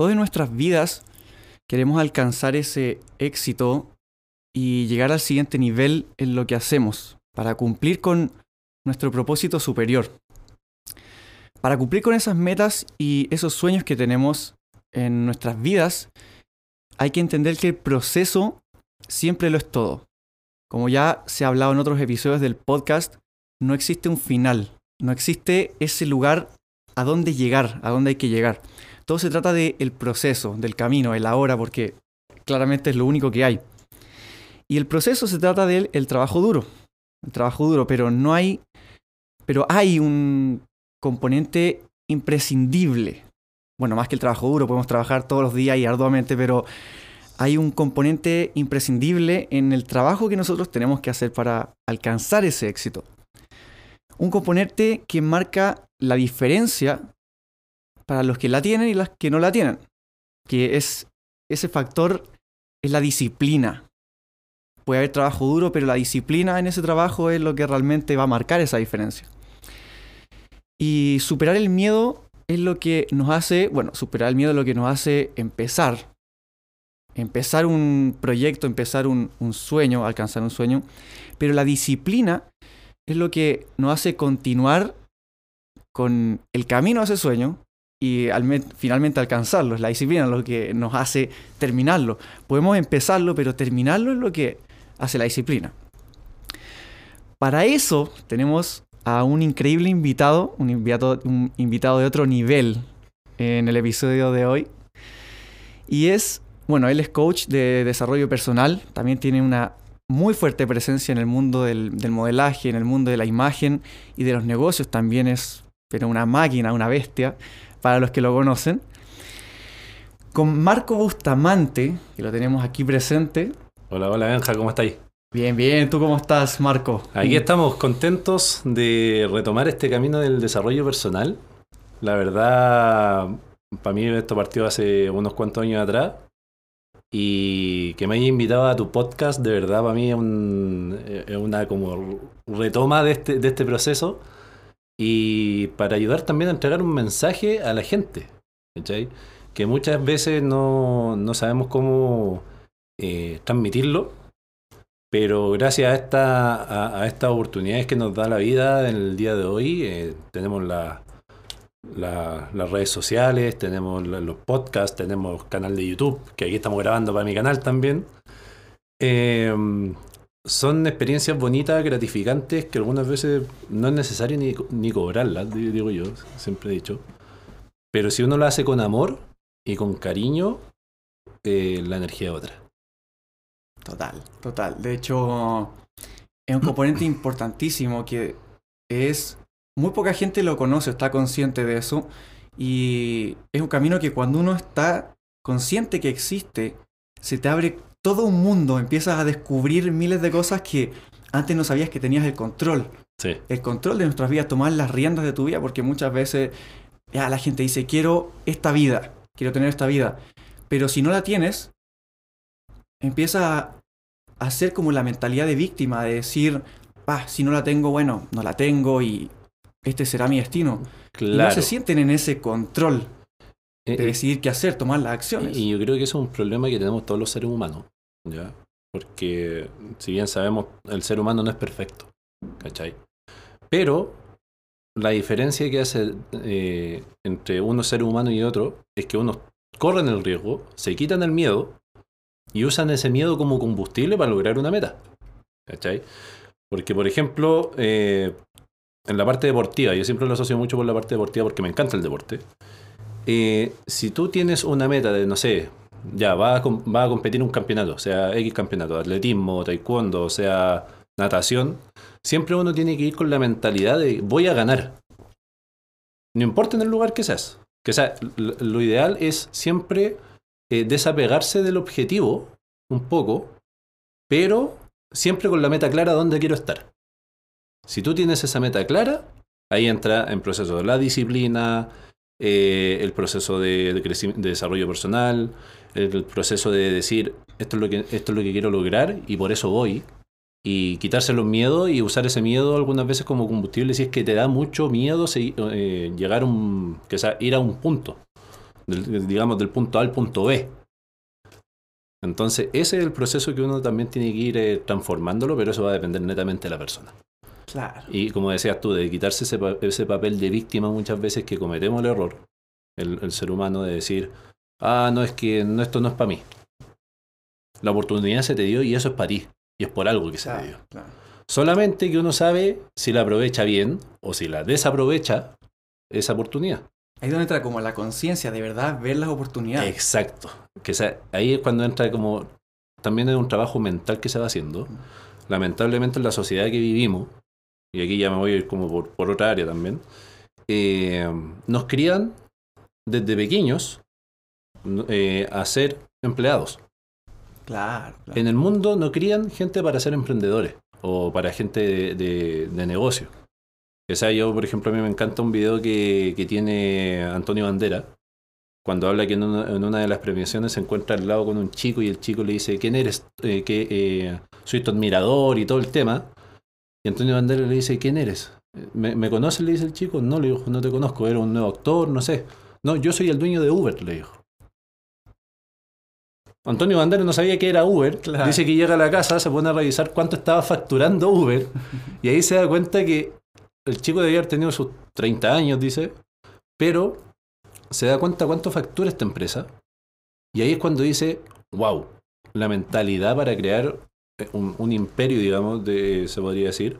Todas nuestras vidas queremos alcanzar ese éxito y llegar al siguiente nivel en lo que hacemos para cumplir con nuestro propósito superior. Para cumplir con esas metas y esos sueños que tenemos en nuestras vidas, hay que entender que el proceso siempre lo es todo. Como ya se ha hablado en otros episodios del podcast, no existe un final, no existe ese lugar a dónde llegar, a dónde hay que llegar. Todo se trata del proceso, del camino, el ahora, porque claramente es lo único que hay. Y el proceso se trata del el trabajo duro, el trabajo duro, pero no hay, pero hay un componente imprescindible. Bueno, más que el trabajo duro, podemos trabajar todos los días y arduamente, pero hay un componente imprescindible en el trabajo que nosotros tenemos que hacer para alcanzar ese éxito. Un componente que marca la diferencia para los que la tienen y los que no la tienen. Que es ese factor es la disciplina. Puede haber trabajo duro, pero la disciplina en ese trabajo es lo que realmente va a marcar esa diferencia. Y superar el miedo es lo que nos hace, bueno, superar el miedo es lo que nos hace empezar. Empezar un proyecto, empezar un, un sueño, alcanzar un sueño. Pero la disciplina es lo que nos hace continuar con el camino a ese sueño y finalmente alcanzarlo. Es la disciplina lo que nos hace terminarlo. Podemos empezarlo, pero terminarlo es lo que hace la disciplina. Para eso tenemos a un increíble invitado, un invitado, un invitado de otro nivel en el episodio de hoy. Y es, bueno, él es coach de desarrollo personal, también tiene una muy fuerte presencia en el mundo del, del modelaje, en el mundo de la imagen y de los negocios, también es pero una máquina, una bestia para los que lo conocen. Con Marco Bustamante, que lo tenemos aquí presente. Hola, hola Benja, ¿cómo estáis? Bien, bien, ¿tú cómo estás, Marco? Aquí estamos contentos de retomar este camino del desarrollo personal. La verdad, para mí esto partió hace unos cuantos años atrás. Y que me haya invitado a tu podcast, de verdad, para mí es, una como retoma de este, de este proceso y para ayudar también a entregar un mensaje a la gente, ¿cachai? Que muchas veces no, sabemos cómo eh, transmitirlo, pero gracias a, esta, a, estas oportunidades que nos da la vida en el día de hoy, eh, tenemos la, las redes sociales, tenemos los podcasts, tenemos canal de YouTube, que aquí estamos grabando para mi canal también. Eh, son experiencias bonitas, gratificantes, que algunas veces no es necesario ni, ni cobrarlas, digo yo, siempre he dicho. Pero si uno lo hace con amor y con cariño, eh, la energía es otra. Total, total. De hecho, es un componente importantísimo que es... Muy poca gente lo conoce, está consciente de eso. Y es un camino que cuando uno está consciente que existe, se te abre todo un mundo, empiezas a descubrir miles de cosas que antes no sabías que tenías el control. Sí. El control de nuestras vidas, tomar las riendas de tu vida, porque muchas veces ya la gente dice, quiero esta vida, quiero tener esta vida. Pero si no la tienes, empieza a ser como la mentalidad de víctima, de decir, ah, si no la tengo, bueno, no la tengo y este será mi destino. Claro. Y no se sienten en ese control de eh, eh, decidir qué hacer, tomar las acciones. Y yo creo que eso es un problema que tenemos todos los seres humanos, ¿ya? Porque si bien sabemos, el ser humano no es perfecto, ¿cachai? Pero la diferencia que hace eh, entre uno ser humano y otro es que unos corren el riesgo, se quitan el miedo y usan ese miedo como combustible para lograr una meta, ¿cachai? Porque, por ejemplo, en la parte deportiva, yo siempre lo asocio mucho con la parte deportiva porque me encanta el deporte. Si tú tienes una meta de, no sé, ya, va a, va a competir un campeonato, sea X campeonato, atletismo, taekwondo, sea natación, siempre uno tiene que ir con la mentalidad de voy a ganar. No importa en el lugar que seas. Que sea, lo, ideal es siempre eh, desapegarse del objetivo un poco, pero siempre con la meta clara dónde quiero estar. Si tú tienes esa meta clara, ahí entra en proceso la disciplina, eh, el proceso de, de, de desarrollo personal, el, proceso de decir esto es, lo que, esto es lo que quiero lograr y por eso voy. Y quitarse los miedos y usar ese miedo algunas veces como combustible si es que te da mucho miedo segui- eh, llegar a un, ir a un punto, del- digamos del punto A al punto B. Entonces ese es el proceso que uno también tiene que ir eh, transformándolo, pero eso va a depender netamente de la persona. Claro. Y como decías tú, de quitarse ese, pa- ese papel de víctima muchas veces que cometemos el error, el, el ser humano, de decir, ah, no, es que no, esto no es para mí. La oportunidad se te dio y eso es para ti. Y es por algo que se te dio. Claro. Solamente que uno sabe si la aprovecha bien o si la desaprovecha esa oportunidad. Ahí es donde entra como la conciencia, de verdad, ver las oportunidades. Exacto. Que sea, ahí es cuando entra como... También es un trabajo mental que se va haciendo. Lamentablemente en la sociedad que vivimos, y aquí ya me voy a ir como por, por otra área también, eh, nos crían desde pequeños eh, a ser empleados. Claro, claro. En el mundo no crían gente para ser emprendedores o para gente de, de- de negocio. O sea, yo, por ejemplo, a mí me encanta un video que, que tiene Antonio Bandera, cuando habla que en una, en una de las premiaciones se encuentra al lado con un chico y el chico le dice, ¿quién eres? Eh, que eh, soy tu admirador y todo el tema. Y Antonio Bandera le dice, ¿quién eres? ¿Me, me conoces? Le dice el chico. No, le dijo, no te conozco, era un nuevo actor, no sé. No, yo soy el dueño de Uber, le dijo. Antonio Bandera no sabía que era Uber. Claro. Dice que llega a la casa, se pone a revisar cuánto estaba facturando Uber. y ahí se da cuenta que el chico debía haber tenido sus 30 años, dice. Pero se da cuenta cuánto factura esta empresa. Y ahí es cuando dice, wow, la mentalidad para crear eh, un, un imperio, digamos, de, se podría decir,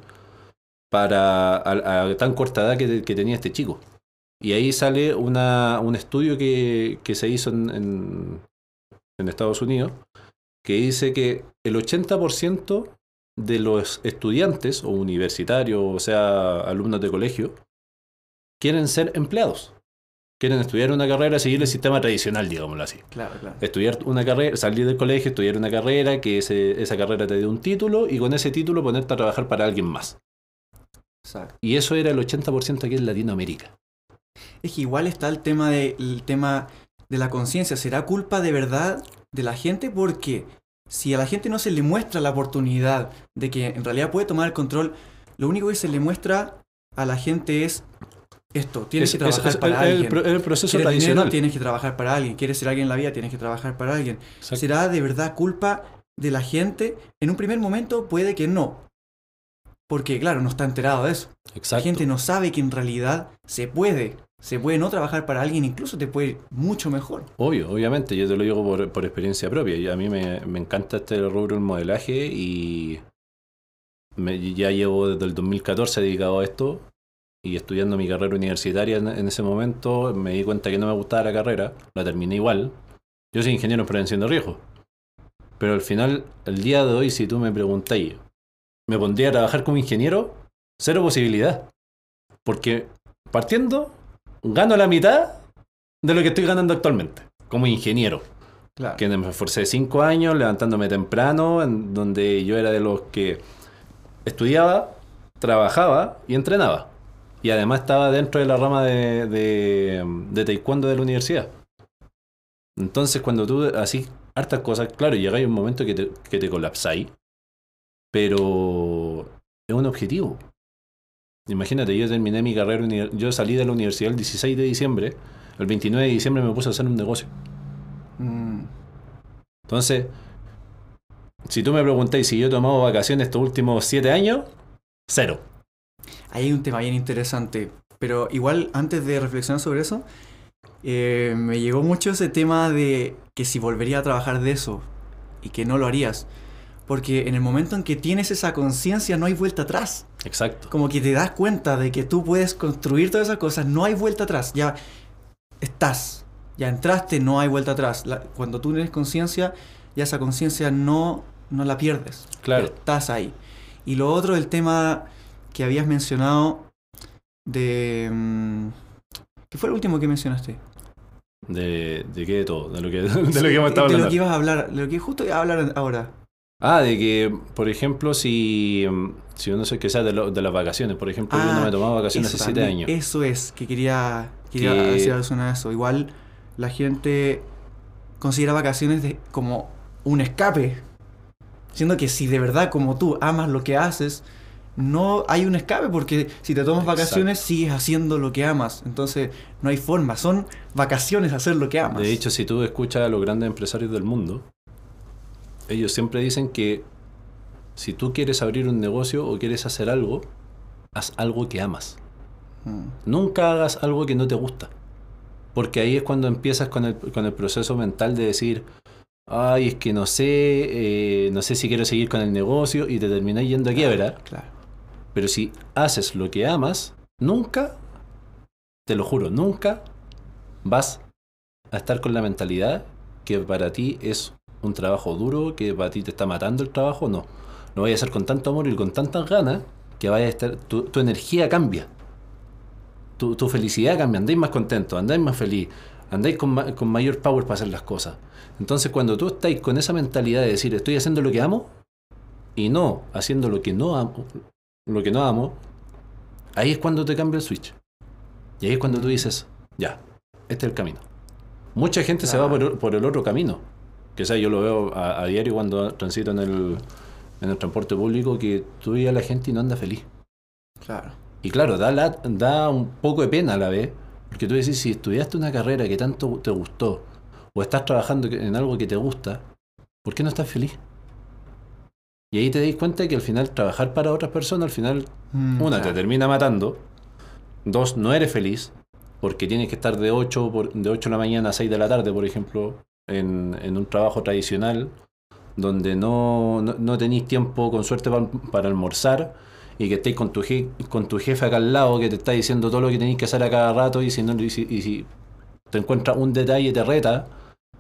para a, tan corta edad que, que tenía este chico. Y ahí sale una, un estudio que, que se hizo en, en, en Estados Unidos, que dice que el 80% de los estudiantes o universitarios, o sea, alumnos de colegio, quieren ser empleados. Quieren estudiar una carrera, seguir el sistema tradicional, digámoslo así. Claro, claro. Estudiar una carrera, salir del colegio, estudiar una carrera, que ese- esa carrera te dé un título y con ese título ponerte a trabajar para alguien más. Exacto. Y eso era el 80% aquí en Latinoamérica. Es que igual está el tema de, el tema de la conciencia. ¿Será culpa de verdad de la gente? Porque si a la gente no se le muestra la oportunidad de que en realidad puede tomar el control, lo único que se le muestra a la gente es esto. Tienes Es- que trabajar es para el, alguien. pro- el proceso ¿Quieres dinero? tradicional. Tienes que trabajar para alguien. ¿Quieres ser alguien en la vida? Tienes que trabajar para alguien. Exacto. ¿Será de verdad culpa de la gente? En un primer momento puede que no. Porque, claro, no está enterado de eso. La Exacto. gente no sabe que en realidad se puede. Se puede no trabajar para alguien, incluso te puede ir mucho mejor. Obvio, obviamente, yo te lo digo por, por experiencia propia. A mí me, me encanta este rubro del modelaje y me- ya llevo desde el 2014 dedicado a esto y estudiando mi carrera universitaria en, en ese momento me di cuenta que no me gustaba la carrera, la terminé igual. Yo soy ingeniero en prevención de riesgo. Pero al final, el día de hoy, si tú me preguntáis, ¿me pondría a trabajar como ingeniero? Cero posibilidad. Porque partiendo, gano la mitad de lo que estoy ganando actualmente, como ingeniero. Claro. Que me esforcé cinco años levantándome temprano, en donde yo era de los que estudiaba, trabajaba y entrenaba. Y además estaba dentro de la rama de, de, de taekwondo de la universidad. Entonces, cuando tú así hartas cosas, claro, llega un momento que te, que te colapsáis, pero es un objetivo. Imagínate, yo terminé mi carrera, yo salí de la universidad el 16 de diciembre, el 29 de diciembre me puse a hacer un negocio. Mm, Entonces, si tú me preguntáis si yo he tomado vacaciones estos últimos siete años, cero. Ahí hay un tema bien interesante. Pero igual, antes de reflexionar sobre eso, eh, me llegó mucho ese tema de que si volvería a trabajar de eso y que no lo harías. Porque en el momento en que tienes esa conciencia no hay vuelta atrás. Exacto. Como que te das cuenta de que tú puedes construir todas esas cosas, no hay vuelta atrás. Ya estás, ya entraste, no hay vuelta atrás. La- cuando tú tienes conciencia, ya esa conciencia no, no la pierdes. Claro. Estás ahí. Y lo otro, el tema que habías mencionado de... mm, ¿Qué fue lo último que mencionaste? ¿De, de qué de todo? De lo que, de lo que hemos estado de hablando. lo que ibas a hablar, de lo que justo iba a hablar ahora. Ah, de que, por ejemplo, si, mm, si uno se que sea de, lo- de las vacaciones, por ejemplo, yo no Ah, me he tomado vacaciones hace siete años. Eso es, que quería, quería Que- decir alusión a eso. Igual la gente considera vacaciones de- como un escape. Siendo que si de verdad, como tú, amas lo que haces, no hay un escape porque si te tomas Exacto. vacaciones sigues haciendo lo que amas. Entonces no hay forma, son vacaciones hacer lo que amas. De hecho, si tú escuchas a los grandes empresarios del mundo, ellos siempre dicen que si tú quieres abrir un negocio o quieres hacer algo, haz algo que amas. Mm, Nunca hagas algo que no te gusta. Porque ahí es cuando empiezas con el, con el proceso mental de decir, ay, es que no sé, eh, no sé si quiero seguir con el negocio y te terminas yendo a quiebra. claro. Pero si haces lo que amas, nunca, te lo juro, nunca vas a estar con la mentalidad que para ti es un trabajo duro, que para ti te está matando el trabajo. No, lo vayas a hacer con tanto amor y con tantas ganas que vaya a estar, tu, tu energía cambia. Tu, tu felicidad cambia, andáis más contento, andáis más feliz, andáis con, con mayor power para hacer las cosas. Entonces cuando tú estáis con esa mentalidad de decir estoy haciendo lo que amo y no haciendo lo que no amo, lo que no amo, ahí es cuando te cambia el switch. Y ahí es cuando tú dices, ya, este es el camino. Mucha gente se va por, el- por el otro camino. Que sea, yo lo veo a, a diario cuando transito en el, en el transporte público, que tú ves a la gente y no anda feliz. Claro. Y claro, da, la- da un poco de pena a la vez, porque tú decís, si estudiaste una carrera que tanto te gustó, o estás trabajando en algo que te gusta, ¿por qué no estás feliz? Y ahí te das cuenta que al final trabajar para otras personas, al final, Mm, una, claro. te termina matando, dos, no eres feliz, porque tienes que estar de 8, por- de 8 de la mañana a 6 de la tarde, por ejemplo, en, en un trabajo tradicional, donde no, no, no tenéis tiempo, con suerte, pa- para almorzar, y que estéis con tu, je- con tu jefe acá al lado, que te está diciendo todo lo que tenéis que hacer a cada rato, y si, no, y si, y si te encuentras un detalle, te reta,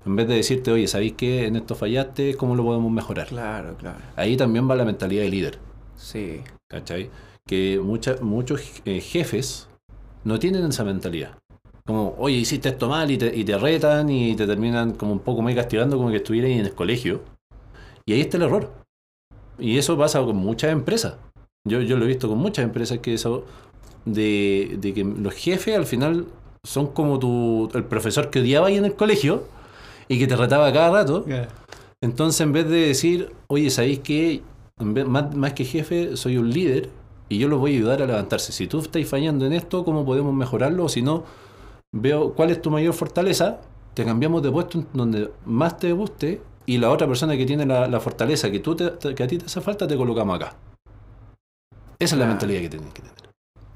en vez de decirte, oye, ¿sabéis qué? En esto fallaste, ¿cómo lo podemos mejorar? Claro, claro. Ahí también va la mentalidad de líder. Sí. ¿Cachai? Que mucha- muchos eh, jefes no tienen esa mentalidad. Como, oye, hiciste esto mal y te, y te retan y te terminan como un poco más castigando como que estuvieras en el colegio. Y ahí está el error. Y eso pasa con muchas empresas. Yo, yo lo he visto con muchas empresas que eso de, de que los jefes al final son como tu, el profesor que odiaba ahí en el colegio y que te retaba cada rato. Entonces, en vez de decir, oye, ¿sabéis qué? Vez- más, más que jefe, soy un líder y yo los voy a ayudar a levantarse. Si tú estás fallando en esto, ¿cómo podemos mejorarlo? O si no, veo cuál es tu mayor fortaleza, te cambiamos de puesto donde más te guste y la otra persona que tiene la, la fortaleza que, tú te- que a ti te hace falta, te colocamos acá. Esa es la Claro. mentalidad que tienes que tener.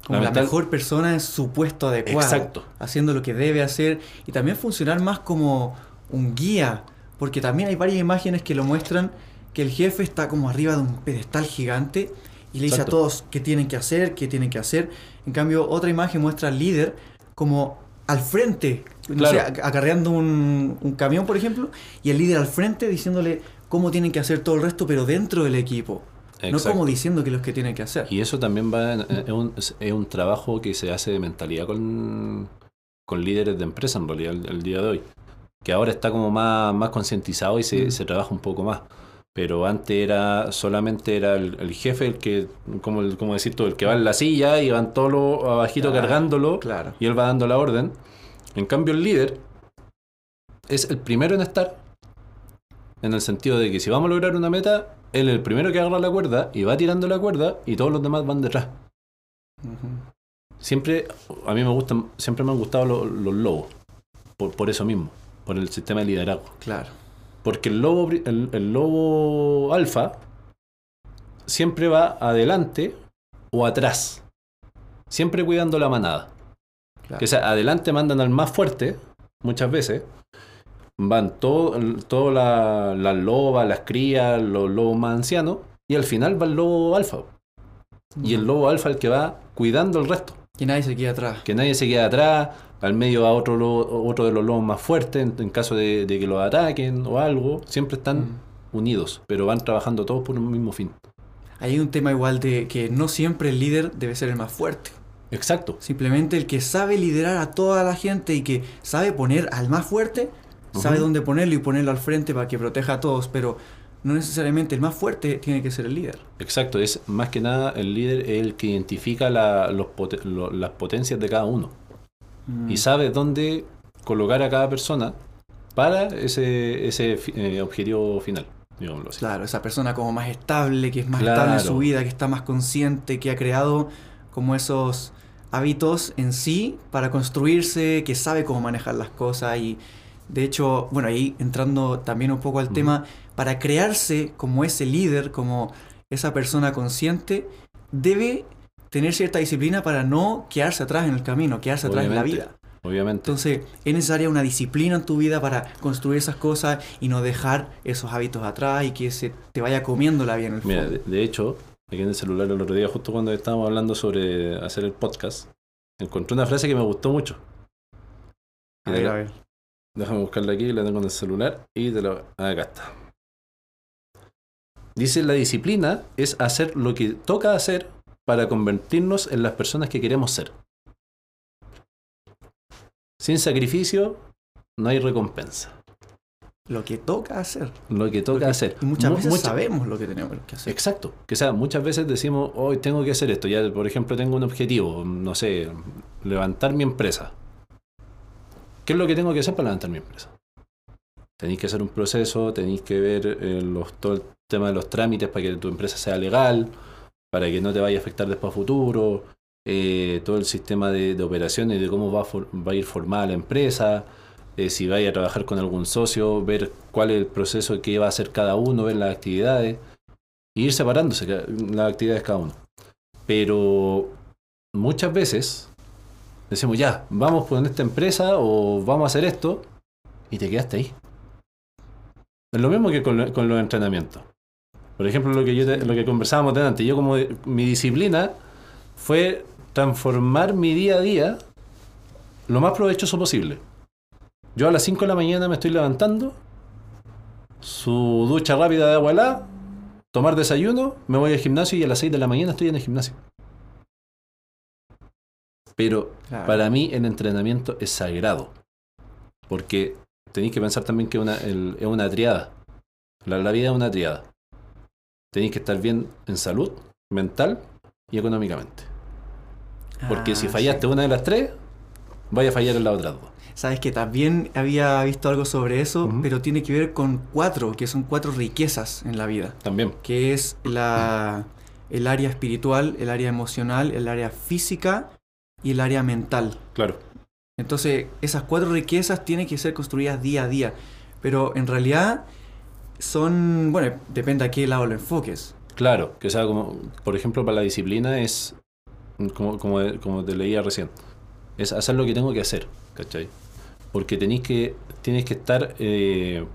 Como la mental- mejor persona en su puesto adecuado. Exacto. Haciendo lo que debe hacer. Y también funcionar más como un guía. Porque también hay varias imágenes que lo muestran que el jefe está como arriba de un pedestal gigante y le dice a todos qué tienen que hacer, qué tienen que hacer. En cambio, otra imagen muestra al líder como al frente, no sé, ac- acarreando un, un camión, por ejemplo, y el líder al frente diciéndole cómo tienen que hacer todo el resto, pero dentro del equipo. No como diciendo que los que tienen que hacer. Y eso también va en- es, un, es- es un trabajo que se hace de mentalidad con, con líderes de empresa en realidad el, el día de hoy. Que ahora está como más, más concientizado y se, Mm. se trabaja un poco más. Pero antes era solamente era el, el jefe el que, como, el- como decir tú, el que va en la silla y van todos los abajito Claro, cargándolo Claro. y él va dando la orden. En cambio el líder es el primero en estar en el sentido de que si vamos a lograr una meta, él es el primero que agarra la cuerda y va tirando la cuerda y todos los demás van detrás. Siempre, a mí me gustan, siempre me han gustado lo- los lobos, por, por eso mismo, por el sistema de liderazgo. Claro. Porque el lobo, el, el lobo alfa siempre va adelante o atrás, siempre cuidando la manada. claro. Que, o sea, adelante mandan al más fuerte, muchas veces. Van todo, todo la- las lobas, las crías, los lobos más ancianos. Y al final va el lobo alfa. Y el lobo alfa el que va cuidando el resto. Que nadie se quede atrás. Que nadie se quede atrás. Al medio va otro, lobo- otro de los lobos más fuertes en, en caso de, de que los ataquen o algo. Siempre están Mm. unidos, pero van trabajando todos por un mismo fin. Hay un tema igual de que no siempre el líder debe ser el más fuerte. Exacto. Simplemente el que sabe liderar a toda la gente y que sabe poner al más fuerte, sabe dónde ponerlo y ponerlo al frente para que proteja a todos, pero no necesariamente el más fuerte tiene que ser el líder. Exacto, es más que nada el líder el que identifica la- los pote- lo- las potencias de cada uno Mm. y sabe dónde colocar a cada persona para ese, ese eh, objetivo final, digámoslo así. Claro, esa persona como más estable, que es más Claro. estable en su vida, que está más consciente, que ha creado como esos hábitos en sí para construirse, que sabe cómo manejar las cosas y de hecho, bueno, ahí entrando también un poco al tema, para crearse como ese líder, como esa persona consciente, debe tener cierta disciplina para no quedarse atrás en el camino, quedarse atrás en la vida. Obviamente. Entonces, es necesaria una disciplina en tu vida para construir esas cosas y no dejar esos hábitos atrás y que se te vaya comiendo la vida en el Mira, fondo. de, de hecho, aquí en el celular el otro día, justo cuando estábamos hablando sobre hacer el podcast, encontré una frase que me gustó mucho. A ver, a ver. Déjame buscarla aquí, la tengo en el celular y te la... ah, Acá está. Dice, la disciplina es hacer lo que toca hacer para convertirnos en las personas que queremos ser. Sin sacrificio no hay recompensa. Lo que toca hacer. Lo que Lo toca que- hacer. Y muchas Mu- veces sabemos lo que tenemos que hacer. Exacto. Que sea, muchas veces decimos, hoy tengo que hacer esto. Ya, por ejemplo, tengo un objetivo, no sé, levantar mi empresa. ¿Qué es lo que tengo que hacer para levantar mi empresa? Tenéis que hacer un proceso, tenéis que ver eh, los, todo el tema de los trámites para que tu empresa sea legal, para que no te vaya a afectar después a futuro, eh, todo el sistema de, operaciones, de cómo va a, ir formada la empresa, eh, si vaya a trabajar con algún socio, ver cuál es el proceso que va a hacer cada uno, ver las actividades y ir separándose las actividades cada uno. Pero muchas veces decimos, ya, vamos con esta empresa o vamos a hacer esto y te quedaste ahí. Es lo mismo que con los entrenamientos. Por ejemplo, lo que, yo te- lo que conversábamos delante, yo como mi disciplina fue transformar mi día a día lo más provechoso posible. Yo a las 5 de la mañana me estoy levantando, su ducha rápida de agua helada, tomar desayuno, me voy al gimnasio y a las 6 de la mañana estoy en el gimnasio. Pero Claro. para mí el entrenamiento es sagrado. Porque tenéis que pensar también que una, el- es una triada. La, la vida es una triada. Tenéis que estar bien en salud, mental y económicamente. Porque si Ah, fallaste sí. una de las tres, vaya a fallar en las otras dos. Sabes que también había visto algo sobre eso, pero tiene que ver con cuatro, que son cuatro riquezas en la vida. También. que es la, el área espiritual, el área emocional, el área física y el área mental. Claro. Entonces, esas cuatro riquezas tienen que ser construidas día a día, pero en realidad son, bueno, depende a qué lado lo enfoques. Claro, que sea como, por ejemplo, para la disciplina es, como, como, como te leía recién, es hacer lo que tengo que hacer, ¿cachai? Porque tenéis que, tienes que estar eh,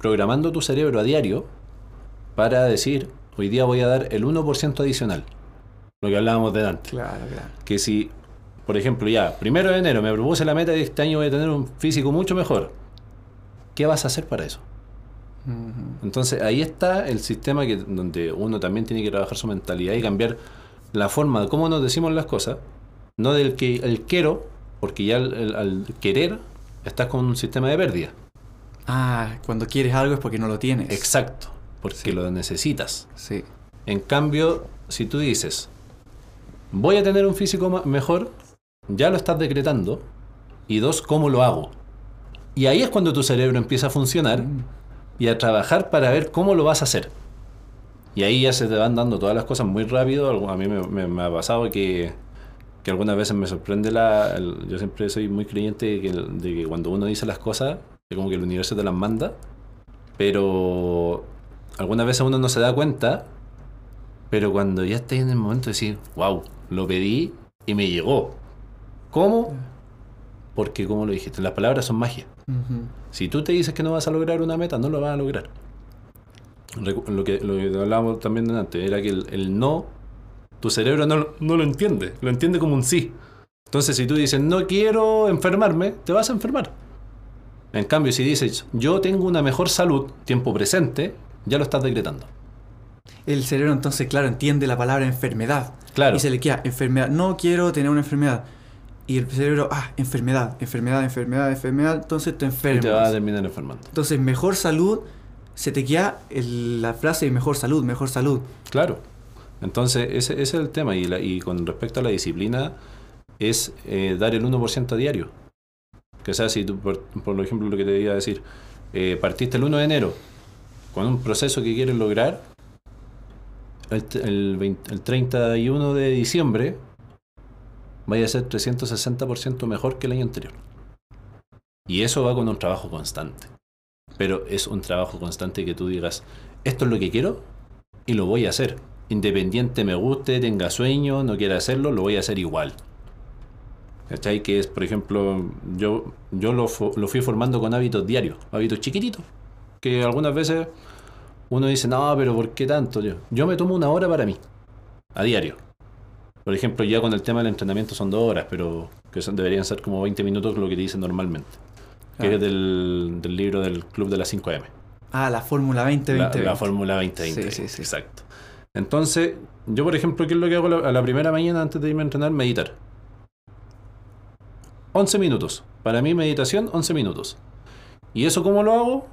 programando tu cerebro a diario para decir, hoy día voy a dar el 1% adicional, lo que hablábamos de antes. Claro, claro. Que si, por ejemplo, ya, primero de enero me propuse la meta de este año voy a tener un físico mucho mejor, ¿qué vas a hacer para eso? Entonces ahí está el sistema que, donde uno también tiene que trabajar su mentalidad y cambiar la forma de cómo nos decimos las cosas, no del que el quiero, porque ya al, querer estás con un sistema de pérdida. Ah, cuando quieres algo es porque no lo tienes. Exacto, porque Sí. lo necesitas. Sí. En cambio, si tú dices, voy a tener un físico mejor, ya lo estás decretando, y dos, ¿cómo lo hago? Y ahí es cuando tu cerebro empieza a funcionar Mm. Y a trabajar para ver cómo lo vas a hacer. Y ahí ya se te van dando todas las cosas muy rápido. A mí me, me- me ha pasado que, que algunas veces me sorprende la... el- yo siempre soy muy creyente de que, de que cuando uno dice las cosas, es como que el universo te las manda. Pero algunas veces uno no se da cuenta. Pero cuando ya estás en el momento de decir, wow, lo pedí y me llegó. ¿Cómo? Porque como lo dijiste, las palabras son magia. Si tú te dices que no vas a lograr una meta, no lo vas a lograr. Lo que, lo que hablábamos también antes era que el, el no, tu cerebro no, no lo entiende, lo entiende como un sí. Entonces, si tú dices no quiero enfermarme, te vas a enfermar. En cambio, si dices yo tengo una mejor salud, tiempo presente, ya lo estás decretando. El cerebro entonces, claro, entiende la palabra enfermedad. Claro. Y se le queda enfermedad. No quiero tener una enfermedad. Y el cerebro, ah, enfermedad, enfermedad, enfermedad, enfermedad. Entonces te Y enfermas. te vas a terminar enfermando. Entonces, mejor salud, se te queda el- la frase mejor salud, mejor salud. Claro. Entonces, ese, ese es el tema. Y, la- y con respecto a la disciplina, es eh, dar el 1% a diario. Que sea, si tú, por, por ejemplo, lo que te iba a decir, eh, partiste el 1 de enero con un proceso que quieres lograr, el, el 20 el 31 de diciembre vaya a ser 360% mejor que el año anterior. Y eso va con un trabajo constante. Pero es un trabajo constante que tú digas, esto es lo que quiero y lo voy a hacer. Independiente me guste, tenga sueño, no quiera hacerlo, lo voy a hacer igual. ¿Cachai? Que es, por ejemplo, yo, yo lo, lo fui formando con hábitos diarios, hábitos chiquititos. Que algunas veces uno dice, no, pero ¿por qué tanto? Yo, yo me tomo una hora para mí, a diario. Por ejemplo, ya con el tema del entrenamiento son dos horas, pero que son, deberían ser como 20 minutos lo que te dicen normalmente. Que Ah. es del, del libro del Club de las 5M. Ah, la Fórmula 2020. La, la Fórmula 2020. Sí, sí, sí. Exacto. Entonces, yo por ejemplo, ¿qué es lo que hago la- a la primera mañana antes de irme a entrenar? Meditar. 11 minutos. Para mí, meditación, 11 minutos. ¿Y eso cómo lo hago?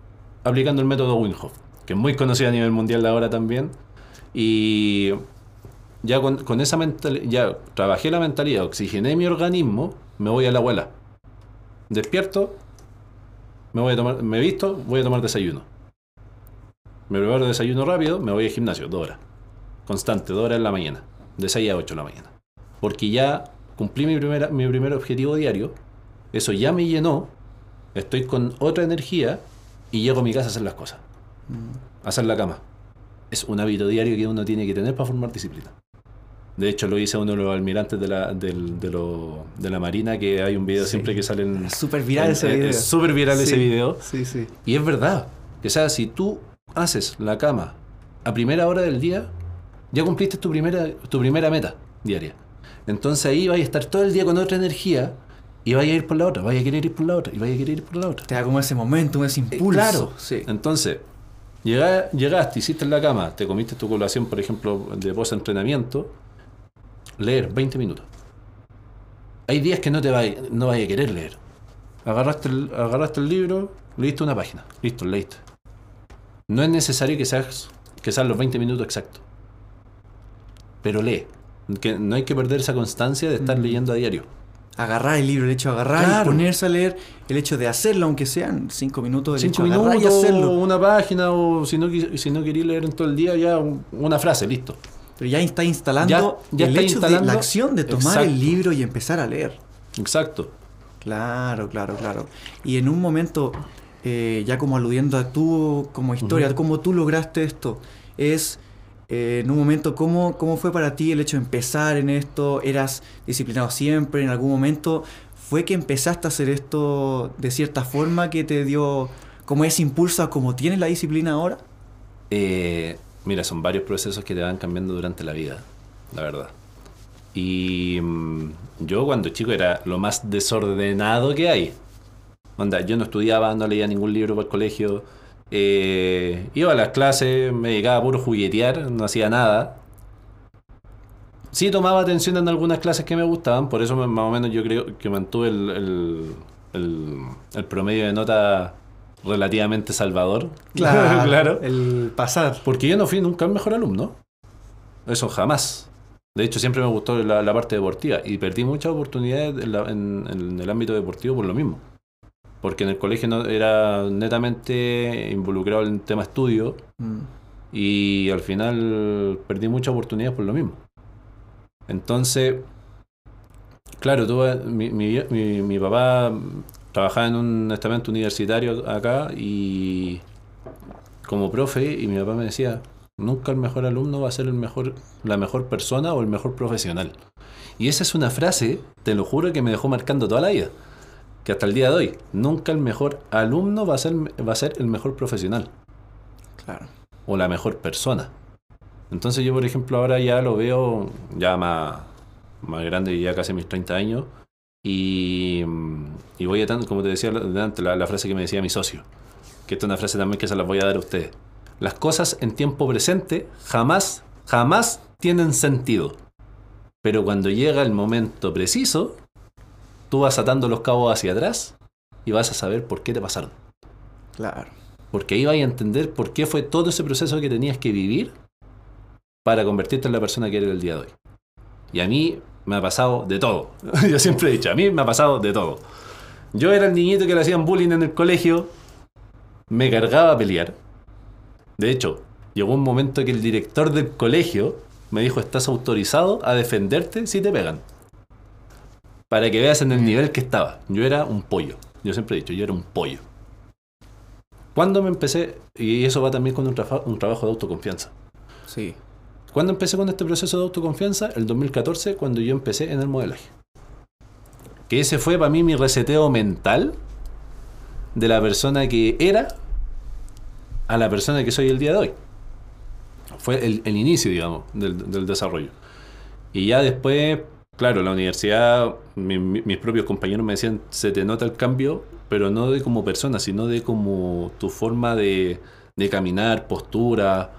Aplicando el método Wim Hof, que es muy conocido a nivel mundial ahora también. Y ya con, con esa mentalidad, ya trabajé la mentalidad, oxigené mi organismo, me voy a la abuela. Despierto, me voy a tomar, me visto, voy a tomar desayuno. Me preparo desayuno rápido, me voy al gimnasio, dos horas. Constante, dos horas en la mañana. De 6 a 8 de la mañana. Porque ya cumplí mi, primera, mi primer objetivo diario. Eso ya me llenó. Estoy con otra energía y llego a mi casa a hacer las cosas. Mm. A hacer la cama. Es un hábito diario que uno tiene que tener para formar disciplina. De hecho, lo dice uno de los almirantes de la, de, lo- de la Marina, que hay un video Sí. siempre que sale en... Es súper viral en- ese es- video. Es súper viral ese video. Sí, sí. Y es verdad. O sea, si tú haces la cama a primera hora del día, ya cumpliste tu primera, tu primera meta diaria. Entonces ahí vas a estar todo el día con otra energía y vas a ir por la otra, vas a querer ir por la otra, y vas a querer ir por la otra. Te da como ese momento, ese impulso. claro. Sí. Entonces, llega- llegaste, hiciste la cama, te comiste tu colación, por ejemplo, de post-entrenamiento, leer 20 minutos. Hay días que no te vas no vas a querer leer. Agarraste el, agarraste el libro, leíste una página, listo, leíste. No es necesario que seas que sean los 20 minutos exactos. Pero lee. Que no hay que perder esa constancia de estar Mm. leyendo a diario. Agarrar el libro, el hecho de agarrar Claro. y ponerse a leer, el hecho de hacerlo, aunque sean cinco minutos, el Cinco hecho de agarrar minutos, y hacerlo. una página, o si no, si no queréis leer en todo el día, ya un- una frase, listo. Pero ya está instalando Ya- ya el está hecho de la acción de tomar Exacto. el libro y empezar a leer. Exacto. Claro, claro, claro. Y en un momento, eh, ya como aludiendo a tú como historia, cómo tú lograste esto, es eh, en un momento, ¿cómo, ¿cómo fue para ti el hecho de empezar en esto? ¿Eras disciplinado siempre? ¿En algún momento fue que empezaste a hacer esto de cierta forma que te dio como ese impulso a como tienes la disciplina ahora? Eh, mira, son varios procesos que te van cambiando durante la vida, la verdad. Y mm, yo cuando chico era lo más desordenado que hay. Onda, yo no estudiaba, no leía ningún libro para el colegio. eh, iba a las clases, me dedicaba a puro juguetear, no hacía nada. Sí tomaba atención en algunas clases que me gustaban, por eso más o menos yo creo que mantuve el promedio de nota relativamente salvador. claro. El pasar. Porque yo no fui nunca el mejor alumno. Eso jamás. De hecho, siempre me gustó la, la parte deportiva y perdí muchas oportunidades en, la- en- en el ámbito deportivo por lo mismo. Porque en el colegio no, era netamente involucrado en el tema estudio Mm. y al final perdí muchas oportunidades por lo mismo. Entonces, claro, tuve, mi, mi- mi- mi papá trabajaba en un estamento universitario acá y como profe y mi papá me decía, nunca el mejor alumno va a ser el mejor, la mejor persona o el mejor profesional. Y esa es una frase, te lo juro, que me dejó marcando toda la vida. Que hasta el día de hoy, nunca el mejor alumno va a ser, va a ser el mejor profesional Claro. o la mejor persona. Entonces yo, por ejemplo, ahora ya lo veo ya más, más grande, ya casi mis 30 años, y, mm, y voy a tanto, como te decía antes, la, la frase que me decía mi socio, que esta es una frase también que se las voy a dar a ustedes. las cosas en tiempo presente jamás, jamás tienen sentido. Pero cuando llega el momento preciso, tú vas atando los cabos hacia atrás y vas a saber por qué te pasaron. Claro. Porque ahí vas a entender por qué fue todo ese proceso que tenías que vivir para convertirte en la persona que eres el día de hoy. Y a mí me ha pasado de todo. Yo siempre he dicho, a mí me ha pasado de todo. Yo era el niñito que le hacían bullying en el colegio, me cargaba a pelear. De hecho, llegó un momento que el director del colegio me dijo, estás autorizado a defenderte si te pegan. Para que veas en el nivel que estaba. Yo era un pollo. Yo siempre he dicho, yo era un pollo. Cuando me empecé, y eso va también con un, un trabajo de autoconfianza. Sí. ¿Cuándo empecé con este proceso de autoconfianza? El 2014, cuando yo empecé en el modelaje. Que ese fue para mí mi reseteo mental de la persona que era a la persona que soy el día de hoy. Fue el, el inicio, digamos, del, desarrollo. Y ya después, claro, la universidad, mi- mi- mis propios compañeros me decían, se te nota el cambio, pero no de como persona, sino de como tu forma de caminar, postura,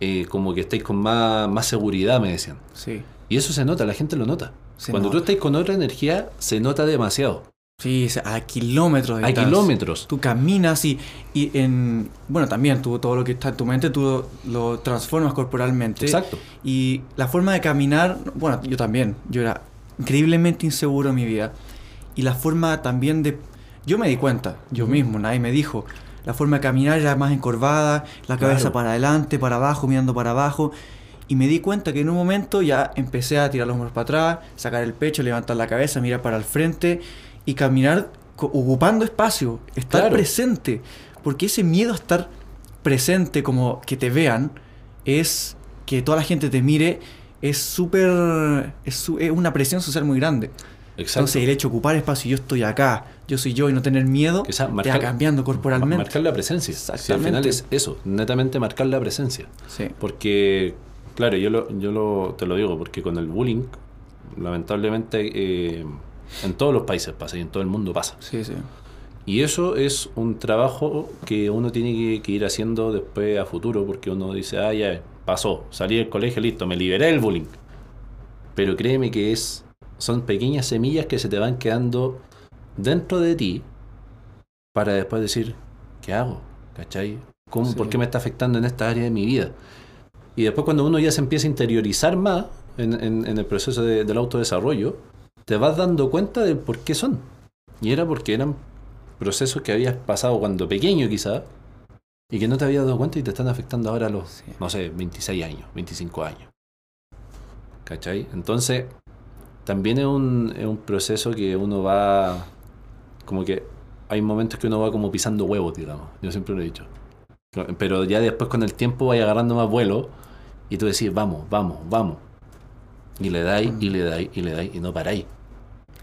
eh, como que estáis con más, más seguridad, me decían. Sí. Y eso se nota, la gente lo nota. Se Cuando tú nota. estás con otra energía, se nota demasiado. Sí, a kilómetros de distancia. kilómetros. Tú caminas y, y en... Bueno, también tú todo lo que está en tu mente, tú lo transformas corporalmente. Exacto. Y la forma de caminar, bueno, yo también, yo era increíblemente inseguro en mi vida. Y la forma también de... Yo me di cuenta, yo mismo, nadie me dijo. La forma de caminar era más encorvada, la cabeza Claro. para adelante, para abajo, mirando para abajo. Y me di cuenta que en un momento ya empecé a tirar los hombros para atrás, sacar el pecho, levantar la cabeza, mirar para el frente y caminar ocupando espacio, estar Claro. presente. Porque ese miedo a estar presente, como que te vean, es que toda la gente te mire, es súper. Es una presión social muy grande. Exacto. Entonces, el hecho de ocupar espacio, yo estoy acá, yo soy yo y no tener miedo, te va cambiando corporalmente. Marcar la presencia. Si al Exactamente. final es eso, netamente marcar la presencia. Sí. Porque, claro, yo, lo, yo lo, te lo digo, porque con el bullying, lamentablemente, eh, en todos los países pasa y en todo el mundo pasa. Sí, sí. Y eso es un trabajo que uno tiene que, que ir haciendo después a futuro, porque uno dice, ah, ya, pasó, salí del colegio, listo, me liberé del bullying. Pero créeme que es, son pequeñas semillas que se te van quedando dentro de ti para después decir, ¿qué hago? ¿Cachai? ¿Cómo, Sí. ¿Por qué me está afectando en esta área de mi vida? Y después cuando uno ya se empieza a interiorizar más en, en- en el proceso de- del autodesarrollo, te vas dando cuenta de por qué son. Y era porque eran procesos que habías pasado cuando pequeño quizá y que no te habías dado cuenta y te están afectando ahora a los, Sí. no sé, 26 años, 25 años. ¿Cachai? Entonces, también es un, es un proceso que uno va, como que hay momentos que uno va como pisando huevos, digamos. Yo siempre lo he dicho. Pero ya después con el tiempo vaya agarrando más vuelo y tú decís, vamos, vamos, vamos. Y le dais, y le dais, y le dais, y no paráis.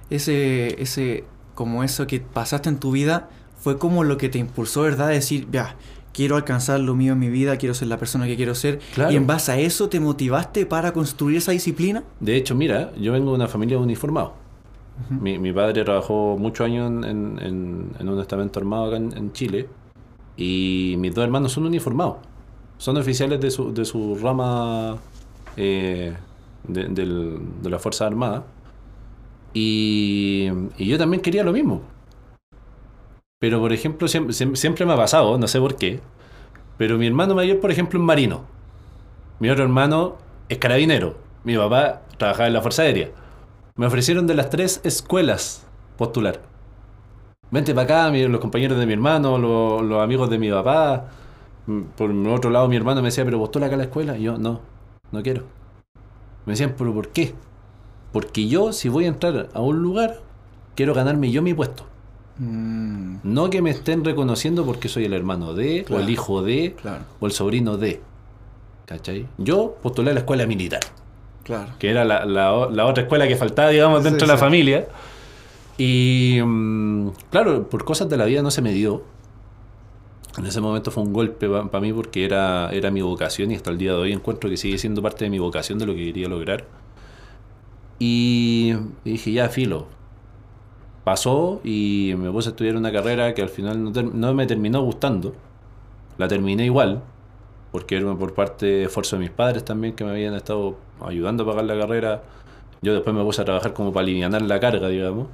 Ese, ese, como eso que pasaste en tu vida, fue como lo que te impulsó, ¿verdad? Decir, ya, quiero alcanzar lo mío en mi vida, quiero ser la persona que quiero ser. Claro. Y en base a eso te motivaste para construir esa disciplina. De hecho, mira, yo vengo de una familia uniformada. mi, mi padre trabajó muchos años en, en- en- en un estamento armado acá en, en Chile y mis dos hermanos son uniformados. Son oficiales de su, de su rama eh, de, de la Fuerza Armada. Y, y yo también quería lo mismo. Pero, por ejemplo, siempre, siempre me ha pasado, no sé por qué, pero mi hermano mayor, por ejemplo, es marino. Mi otro hermano es carabinero. Mi papá trabajaba en la Fuerza Aérea. Me ofrecieron de las tres escuelas postular. Vente para acá, los compañeros de mi hermano, lo- los, amigos de mi papá. Mm, Por otro lado, mi hermano me decía, pero postula acá a la escuela. Y yo, no, no quiero. Me decían, pero ¿por qué? Porque yo, si voy a entrar a un lugar, quiero ganarme yo mi puesto. Mm, No que me estén reconociendo porque soy el hermano de, o el hijo de, claro, o el sobrino de. ¿Cachai? Yo postulé a la escuela militar claro. que era la, la- la otra escuela que faltaba, digamos, dentro Sí, de la sí. familia. Y mm, claro, por cosas de la vida no se me dio. En ese momento fue un golpe para mí porque era, era mi vocación y hasta el día de hoy encuentro que sigue siendo parte de mi vocación de lo que quería lograr. Y dije, ya, filo. Pasó y me puse a estudiar una carrera que al final no, no me terminó gustando. La terminé igual. porque era por parte de esfuerzo de mis padres también que me habían estado ayudando a pagar la carrera. Yo después me puse a trabajar como para aliviar la carga, digamos.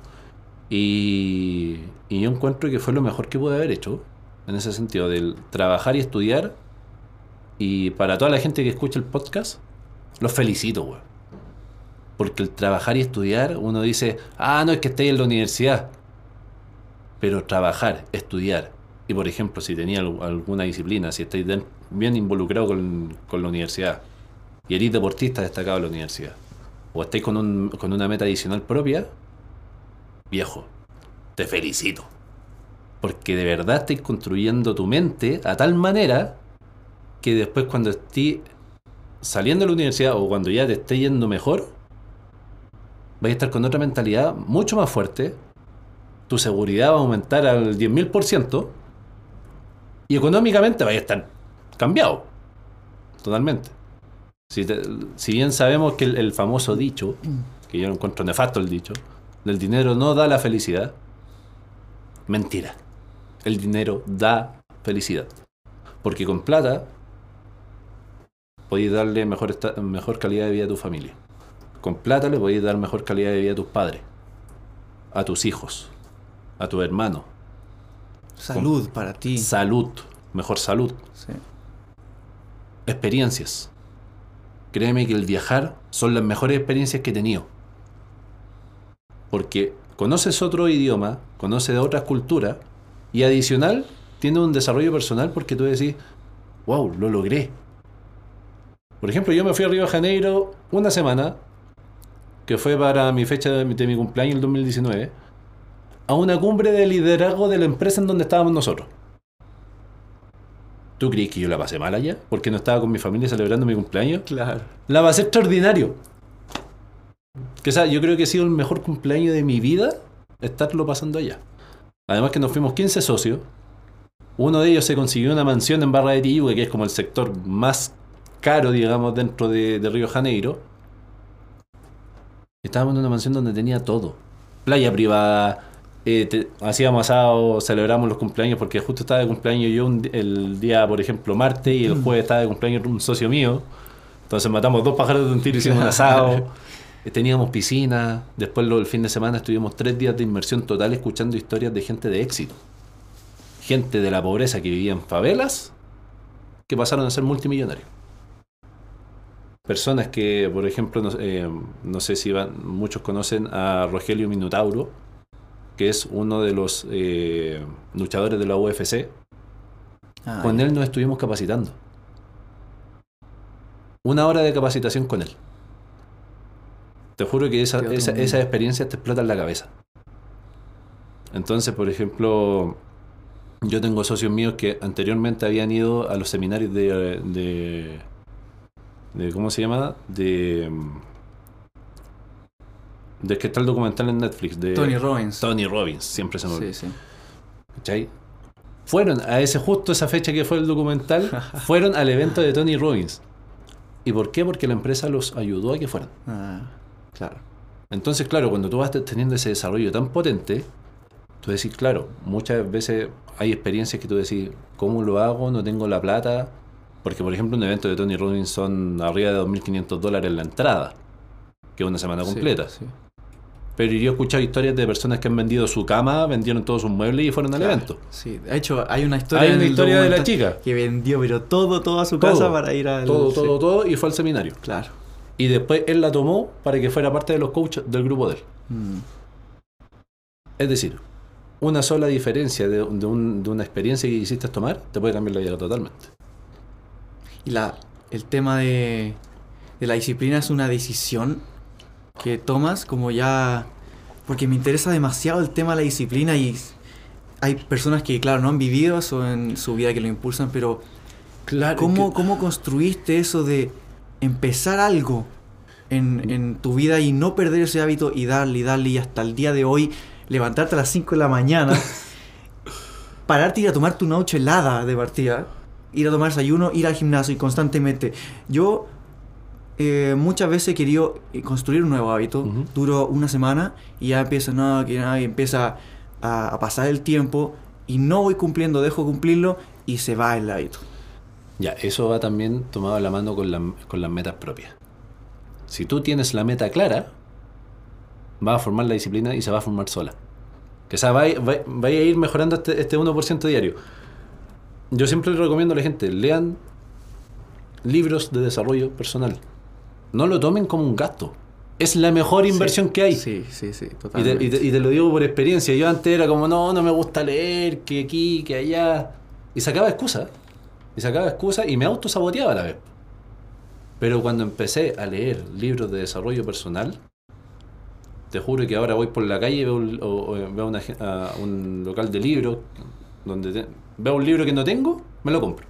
Y, y yo encuentro que fue lo mejor que pude haber hecho, en ese sentido, del trabajar y estudiar. Y para toda la gente que escucha el podcast, los felicito, güey. Porque el trabajar y estudiar, uno dice, ah, no es que esté en la universidad. Pero trabajar, estudiar, y por ejemplo, si tenía al- alguna disciplina, si estáis bien involucrado con, con la universidad, y eres deportista destacado en la universidad, o estáis con, un- con una meta adicional propia, viejo, te felicito. Porque de verdad estáis construyendo tu mente a tal manera que después cuando estés saliendo de la universidad o cuando ya te esté yendo mejor, vais a estar con otra mentalidad mucho más fuerte, tu seguridad va a aumentar al 10.000% y económicamente vais a estar cambiado. Totalmente. Si, bien sabemos que el, famoso dicho, que yo encuentro nefasto el dicho, del dinero no da la felicidad, mentira. El dinero da felicidad. Porque con plata podéis darle mejor calidad de vida a tu familia. Con plata le podéis dar mejor calidad de vida a tus padres, a tus hijos, a tu hermano. Salud para ti. Salud, mejor salud. Sí. Experiencias. Créeme que el viajar son las mejores experiencias que he tenido. Porque conoces otro idioma, conoces otras culturas y adicional tienes un desarrollo personal porque tú decís, wow, lo logré. Por ejemplo, yo me fui a Río de Janeiro una semana, que fue para mi fecha de mi, de mi cumpleaños el 2019, a una cumbre de liderazgo de la empresa en donde estábamos nosotros. ¿Tú crees que yo la pasé mal allá? Porque no estaba con mi familia celebrando mi cumpleaños. Claro. La pasé extraordinario. Que, o sea, yo creo que ha sido el mejor cumpleaños de mi vida estarlo pasando allá. Además que nos fuimos 15 socios. Uno de ellos se consiguió una mansión en Barra de Tijuca, que es como el sector más caro, digamos, dentro de, de Río Janeiro. Estábamos en una mansión donde tenía todo. Playa privada, eh, te- hacíamos asado, celebramos los cumpleaños, porque justo estaba de cumpleaños yo un el día, por ejemplo, martes, y el jueves estaba de cumpleaños un socio mío. Entonces matamos dos pájaros de un tiro, hicimos un asado. Eh, Teníamos piscina. Después lo- el fin de semana estuvimos tres días de inmersión total escuchando historias de gente de éxito. Gente de la pobreza que vivía en favelas que pasaron a ser multimillonarios. Personas que, por ejemplo, no, eh, no sé si van- muchos conocen a Rogelio Minotauro, que es uno de los eh, luchadores de la UFC. Ah, Con él nos estuvimos capacitando. Una hora de capacitación con él. Te juro que esa, esa, mundo. esas experiencias te explotan la cabeza. Entonces, por ejemplo, yo tengo socios míos que anteriormente habían ido a los seminarios de, de, de- ¿cómo se llama? De, de que está el documental en Netflix de Tony Robbins. Tony Robbins, siempre se me olvida. Sí, sí. ¿Cachai? Fueron a ese justo esa fecha que fue el documental, fueron al evento de Tony Robbins. ¿Y por qué? Porque la empresa los ayudó a que fueran. Ah, claro. Entonces, claro, cuando tú vas teniendo ese desarrollo tan potente, tú decís, claro, muchas veces hay experiencias que tú decís, ¿cómo lo hago? No tengo la plata. Porque, por ejemplo, un evento de Tony Robbins son arriba de 2.500 dólares la entrada, que es una semana completa. sí. Pero yo he escuchado historias de personas que han vendido su cama, vendieron todos sus muebles y fueron al Claro. evento. Sí, de hecho, hay una historia. Hay en una el historia de la chica. Que vendió, pero todo, toda su Todo. casa para ir al. Todo, sí, todo, todo, y fue al seminario. Claro. Y después él la tomó para que fuera parte de los coaches del grupo de él. Mm, Es decir, una sola diferencia de, de un- de una experiencia que quisiste tomar te puede cambiar la vida totalmente. Y la, el tema de, de la disciplina es una decisión que tomas como ya... Porque me interesa demasiado el tema de la disciplina y hay personas que, claro, no han vivido eso en su vida que lo impulsan, pero Claro. ¿cómo, cómo construiste eso de empezar algo en, en tu vida y no perder ese hábito y darle y darle y hasta el día de hoy levantarte a las 5 de la mañana, pararte y ir a tomarte una noche helada de partida, ir a tomar desayuno, ir al gimnasio y constantemente. Yo eh, muchas veces he querido eh, construir un nuevo hábito, Ujú. duro una semana y ya empieza, no, que nada, y empieza a, a pasar el tiempo y no voy cumpliendo, dejo cumplirlo y se va el hábito. Ya, eso va también tomado de la mano con, la- con las metas propias. Si tú tienes la meta clara, vas a formar la disciplina y se va a formar sola. Que o sea, va, va- va a ir mejorando este, este 1% diario. Yo siempre recomiendo a la gente, lean libros de desarrollo personal. No lo tomen como un gasto. Es la mejor inversión que hay. Sí, sí, sí, Y te, totalmente. y te- y te lo digo por experiencia. Yo antes era como, no, no me gusta leer, que aquí, que allá. Y sacaba excusas. Y sacaba excusas y me autosaboteaba a la vez. Pero cuando empecé a leer libros de desarrollo personal, te juro que ahora voy por la calle y veo, o- o veo una a un local de libros donde te- veo un libro que no tengo, me lo compro.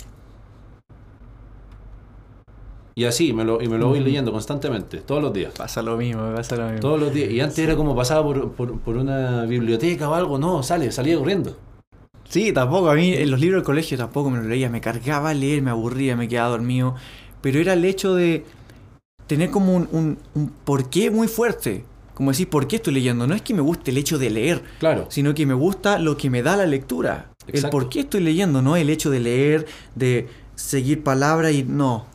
Y así, me lo, y me lo voy leyendo constantemente, todos los días. Pasa lo mismo, me pasa lo mismo. Todos los días. Y antes era como pasaba por, por, por una biblioteca o algo. No, sale, salía corriendo. Sí, tampoco. A mí en los libros del colegio tampoco me los leía. Me cargaba a leer, me aburría, me quedaba dormido. Pero era el hecho de tener como un, un, un porqué muy fuerte. Como decir, ¿por qué estoy leyendo? No es que me guste el hecho de leer, Claro. sino que me gusta lo que me da la lectura. El por qué estoy leyendo, no el hecho de leer, de seguir palabras y no.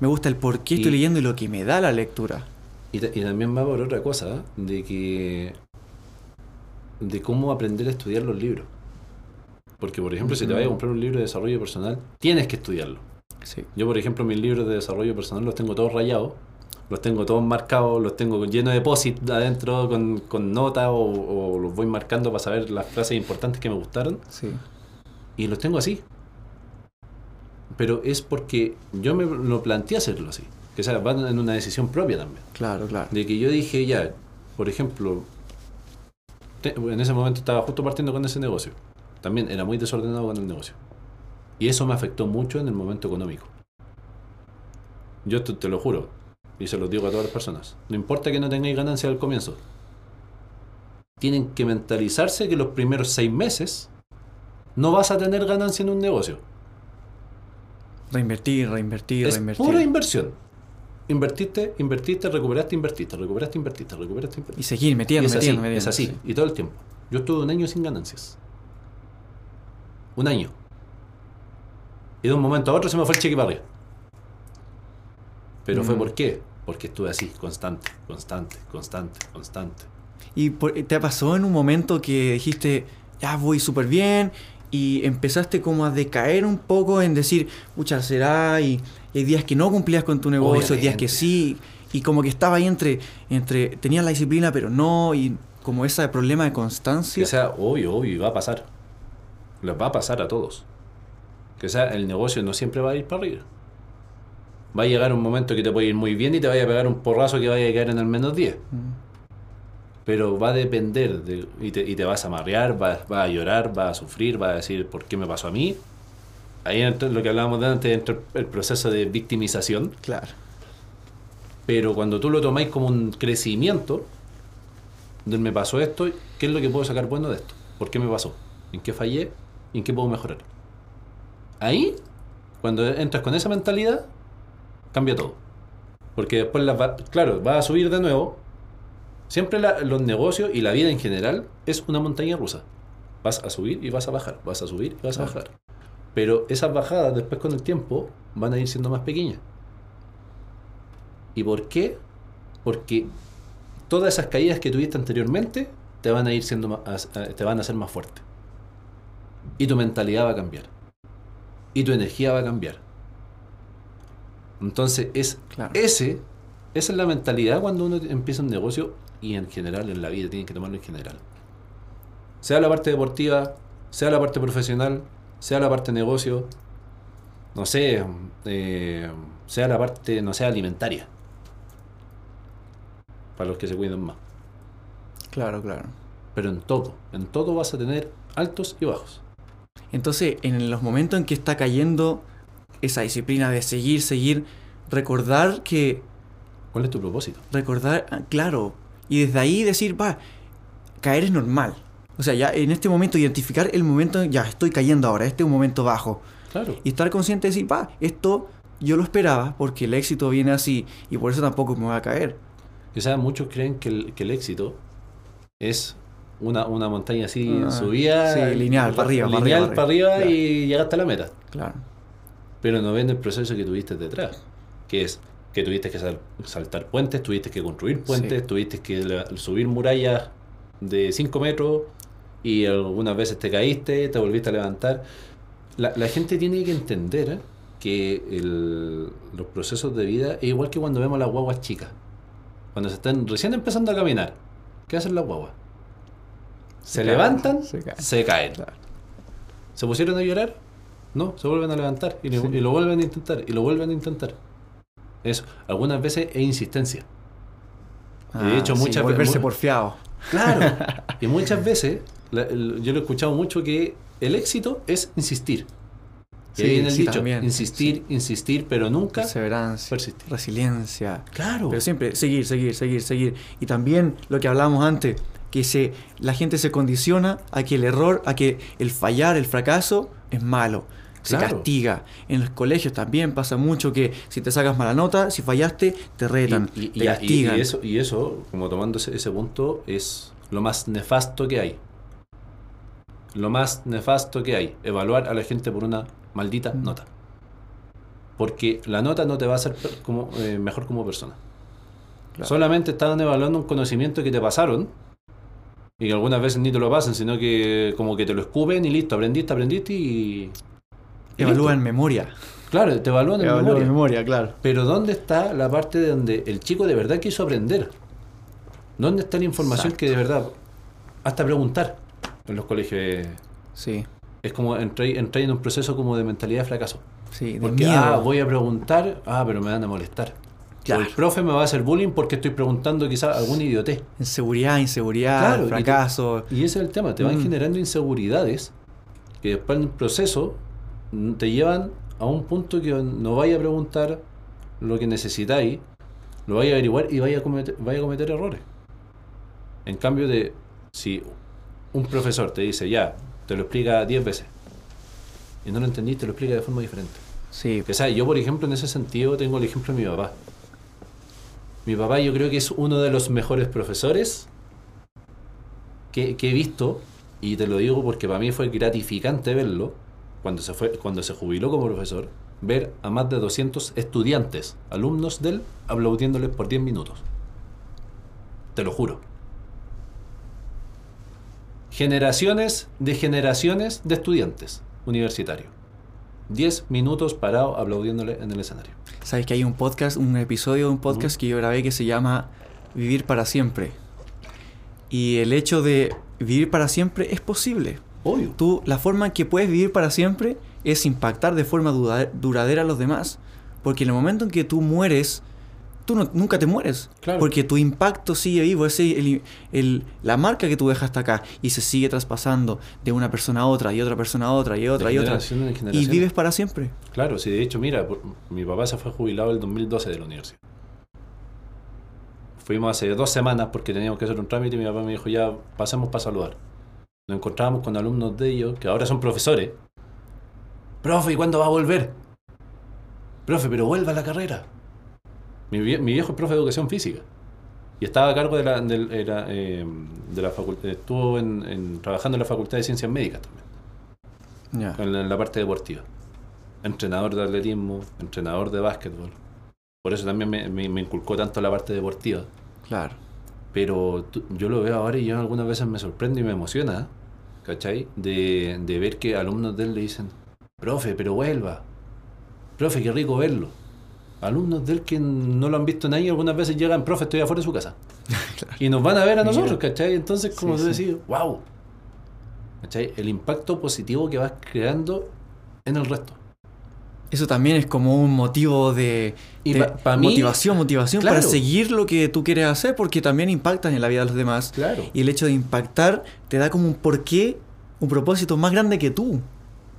Me gusta el por qué estoy leyendo y lo que me da la lectura. Y, ta- y también va por otra cosa, ¿eh? de que. de cómo aprender a estudiar los libros. Porque, por ejemplo, si te vas a comprar un libro de desarrollo personal, tienes que estudiarlo. Sí. Yo, por ejemplo, mis libros de desarrollo personal los tengo todos rayados, los tengo todos marcados, los tengo llenos de posit adentro con, con notas o, o los voy marcando para saber las frases importantes que me gustaron. Sí. Y los tengo así. Pero es porque yo me lo planteé hacerlo así. Que sea, va en una decisión propia también. Claro, claro. De que yo dije, ya, por ejemplo, te- en ese momento estaba justo partiendo con ese negocio. También era muy desordenado con el negocio. Y eso me afectó mucho en el momento económico. Yo te, te lo juro, y se lo digo a todas las personas. No importa que no tengáis ganancia al comienzo. Tienen que mentalizarse que los primeros seis meses no vas a tener ganancia en un negocio. Reinvertir, reinvertir, Es reinvertir. pura inversión. Invertiste, invertiste, recuperaste, invertiste, recuperaste, invertiste, recuperaste, invertiste. y seguir Y metiendo, así, metiendo, metiendo. es así, sí. y todo el tiempo. Yo estuve un año sin ganancias. Un año. Y de un momento a otro se me fue el cheque para arriba. Pero fue Mm. por qué? Porque estuve así, constante, constante, constante, constante. ¿Y por- te pasó en un momento que dijiste, ya voy súper bien, y empezaste como a decaer un poco en decir, pucha, será, y, y hay días que no cumplías con tu negocio, hay días que sí, y como que estaba ahí entre, entre tenías la disciplina, pero no, y como ese problema de constancia. Que sea obvio, obvio, y va a pasar. Les va a pasar a todos. Que sea, el negocio no siempre va a ir para arriba. Va a llegar un momento que te puede ir muy bien y te vaya a pegar un porrazo que vaya a caer en el menos 10. Mm, Pero va a depender de, y, te, y te vas a marear, vas, vas a llorar, vas a sufrir, vas a decir ¿por qué me pasó a mí? Ahí entra lo que hablábamos de antes, entra el proceso de victimización. Claro. Pero cuando tú lo tomáis como un crecimiento, de me pasó esto, ¿qué es lo que puedo sacar bueno de esto? ¿Por qué me pasó? ¿En qué fallé? ¿Y en qué puedo mejorar? Ahí, cuando entras con esa mentalidad, cambia todo. Porque después, las va- claro, vas a subir de nuevo. Siempre la- los negocios y la vida en general es una montaña rusa. Vas a subir y vas a bajar, vas a subir y vas a bajar. Pero esas bajadas después con el tiempo van a ir siendo más pequeñas. ¿Y por qué? Porque todas esas caídas que tuviste anteriormente te van a ir siendo más, te van a hacer más fuerte. Y tu mentalidad va a cambiar. Y tu energía va a cambiar. Entonces es Claro. ese, esa es la mentalidad cuando uno empieza un negocio y en general en la vida tiene que tomarlo en general. Sea la parte deportiva, sea la parte profesional, sea la parte negocio, no sé, eh, sea la parte, no sé, alimentaria. Para los que se cuidan más. Claro, claro. Pero en todo, en todo vas a tener altos y bajos. Entonces, en los momentos en que está cayendo esa disciplina de seguir, seguir, recordar que ¿Cuál es tu propósito? recordar, ah, claro, y desde ahí decir, va, caer es normal. O sea, ya en este momento identificar el momento, ya estoy cayendo ahora, este es un momento bajo. Claro. Y estar consciente de decir, va, esto yo lo esperaba porque el éxito viene así y por eso tampoco me va a caer. O sea, muchos creen que el, que el éxito es una, una montaña así Ah, subida. sí, lineal, para arriba, Lineal arriba, para arriba, para arriba. y llegaste a la meta. Claro. pero no ven el proceso que tuviste detrás, que es que tuviste que sal- saltar puentes, tuviste que construir puentes, Sí. tuviste que la- subir murallas de 5 metros y algunas veces te caíste, te volviste a levantar. La, la gente tiene que entender ¿eh? que el- los procesos de vida es igual que cuando vemos las guaguas chicas. Cuando se están recién empezando a caminar, ¿qué hacen las guaguas? Se, levantan, se caen. se caen. Claro. ¿Se pusieron a llorar? No, se vuelven a levantar y, lo- Sí. y lo vuelven a intentar y lo vuelven a intentar. Eso, algunas veces es insistencia. De hecho, muchas ve- volverse mu- porfiado. Claro. y muchas veces, la- el- yo lo he escuchado mucho que el éxito es insistir. Sí, el sí, dicho, también, insistir, insistir, pero nunca Perseverancia, persistir. resiliencia. Claro. Pero siempre seguir, seguir, seguir, seguir. Y también lo que hablábamos antes, que se, la gente se condiciona a que el error, a que el fallar, el fracaso es malo. Se Claro. castiga. En los colegios también pasa mucho que si te sacas mala nota, si fallaste, te retan, y, y- te y- castigan. y eso, y eso, como tomando ese, ese punto, es lo más nefasto que hay. Lo más nefasto que hay. Evaluar a la gente por una maldita Mm. nota. Porque la nota no te va a hacer como, eh, mejor como persona. Claro. Solamente estaban evaluando un conocimiento que te pasaron y que algunas veces ni te lo pasan, sino que como que te lo escupen y listo, aprendiste, aprendiste y... Evalúa en memoria. Claro, te evalúan en Evalúa memoria. en memoria, claro. Pero ¿dónde está la parte de donde el chico de verdad quiso aprender? ¿Dónde está la información Exacto. que de verdad... Hasta preguntar en los colegios. eh, Sí, Es como entré en un proceso como de mentalidad de fracaso. sí, de Porque, miedo. ah, voy a preguntar, ah, pero me van a molestar. Claro. O el profe me va a hacer bullying porque estoy preguntando quizás algún idiotez. Inseguridad, inseguridad, Claro, y te- fracaso. Y ese es el tema, te van Mm. generando inseguridades que después en el proceso te llevan a un punto que no vaya a preguntar lo que necesitáis, lo vaya a averiguar y vaya a cometer, vaya a cometer errores. En cambio de si un profesor te dice ya, te lo explica 10 veces y no lo entendiste, lo explica de forma diferente. Sí, Que, ¿sabes? Yo, por ejemplo, en ese sentido tengo el ejemplo de mi papá. Mi papá yo creo que es uno de los mejores profesores que, que he visto, y te lo digo porque para mí fue gratificante verlo, cuando se, fue, cuando se jubiló como profesor, ver a más de 200 estudiantes, alumnos de él, aplaudiéndoles por 10 minutos. Te lo juro. Generaciones de generaciones de estudiantes universitarios. 10 minutos parado aplaudiéndole en el escenario. Sabes que hay un podcast, un episodio de un podcast que yo grabé que se llama Vivir para siempre. Y el hecho de vivir para siempre es posible. Obvio. Tú, la forma en que puedes vivir para siempre es impactar de forma duradera a los demás. Porque en el momento en que tú mueres, tú no- nunca te mueres. Claro. Porque tu impacto sigue vivo, es el- el- la marca que tú dejaste acá y se sigue traspasando de una persona a otra y otra persona a otra y otra De y otra. Y vives para siempre. Claro, sí, de hecho, mira, por- mi papá se fue jubilado el 2012 de la universidad. Fuimos hace dos semanas porque teníamos que hacer un trámite y mi papá me dijo, ya pasemos para saludar. Nos encontrábamos con alumnos de ellos, que ahora son profesores. Profe, ¿y cuándo va a volver? Profe, pero vuelva a la carrera. Mi, vie- mi viejo es profe de educación física. Y estaba a cargo de la, eh, de la facultad, estuvo en- en- trabajando en la Facultad de Ciencias Médicas también Ya. en la, en la parte deportiva. Entrenador de atletismo, entrenador de básquetbol. Por eso también me, me- me inculcó tanto la parte deportiva. Claro. Pero tú- yo lo veo ahora y yo algunas veces me sorprende y me emociona, ¿cachai? De, de ver que alumnos de él le dicen, profe, pero vuelva. Profe, qué rico verlo. Alumnos de él que no lo han visto en años, algunas veces llegan, profe, estoy afuera de su casa. Y nos van a ver a Mira. nosotros, ¿cachai? Entonces, como Sí, tú sí. decís, wow. ¿Cachai? El impacto positivo que vas creando en el resto. Eso también es como un motivo de, Y de pa- pa mí- motivación, motivación Claro. para seguir lo que tú quieres hacer, porque también impactas en la vida de los demás. Claro. Y el hecho de impactar te da como un porqué, un propósito más grande que tú.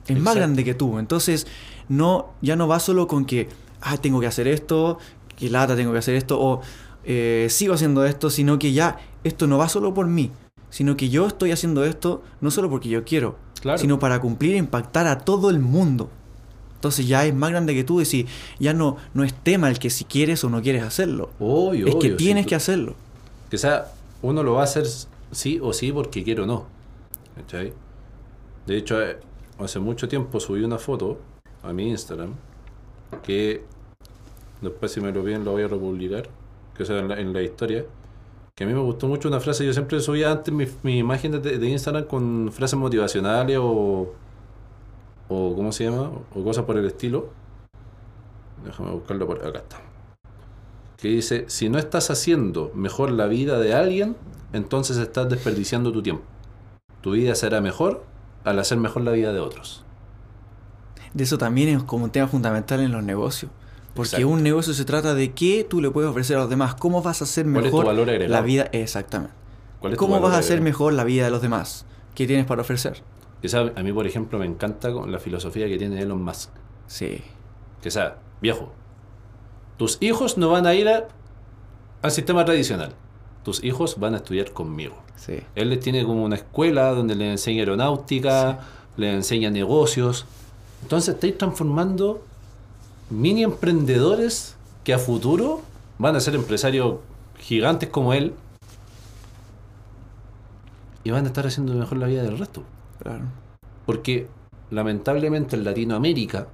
Es más grande que tú. Entonces, no, ya no va solo con que, ah, tengo que hacer esto, que lata, tengo que hacer esto, o eh, sigo haciendo esto, sino que ya esto no va solo por mí, sino que yo estoy haciendo esto no solo porque yo quiero, Claro. sino para cumplir e impactar a todo el mundo. Entonces ya es más grande que tú decir, ya no, no es tema el que si quieres o no quieres hacerlo. Obvio, es que obvio, tienes que hacerlo. Que sea, uno lo va a hacer sí o sí porque quiere o no. ¿Cachai? De hecho, eh, hace mucho tiempo subí una foto a mi Instagram que después si me lo piden lo voy a republicar, que sea en la, en la historia, que a mí me gustó mucho una frase, yo siempre subía antes mi, mi imagen de, de Instagram con frases motivacionales o, o ¿cómo se llama? O cosas por el estilo. Déjame buscarlo por acá está. Que dice, si no estás haciendo mejor la vida de alguien, entonces estás desperdiciando tu tiempo. Tu vida será mejor al hacer mejor la vida de otros. De eso también es como un tema fundamental en los negocios. Porque Exacto. un negocio se trata de qué tú le puedes ofrecer a los demás, cómo vas a hacer ¿Cuál es tu mejor valor la vida. Exactamente. ¿Cuál es tu ¿Cómo vas a hacer mejor la vida de los demás? ¿Qué tienes para ofrecer? Esa, a mí, por ejemplo, me encanta con la filosofía que tiene Elon Musk. Sí. Que sea, viejo, tus hijos no van a ir a- al sistema tradicional. Tus hijos van a estudiar conmigo. Sí. Él les tiene como una escuela donde le enseña aeronáutica, le enseña negocios. Entonces estáis transformando mini emprendedores que a futuro van a ser empresarios gigantes como él y van a estar haciendo mejor la vida del resto. Porque lamentablemente en Latinoamérica,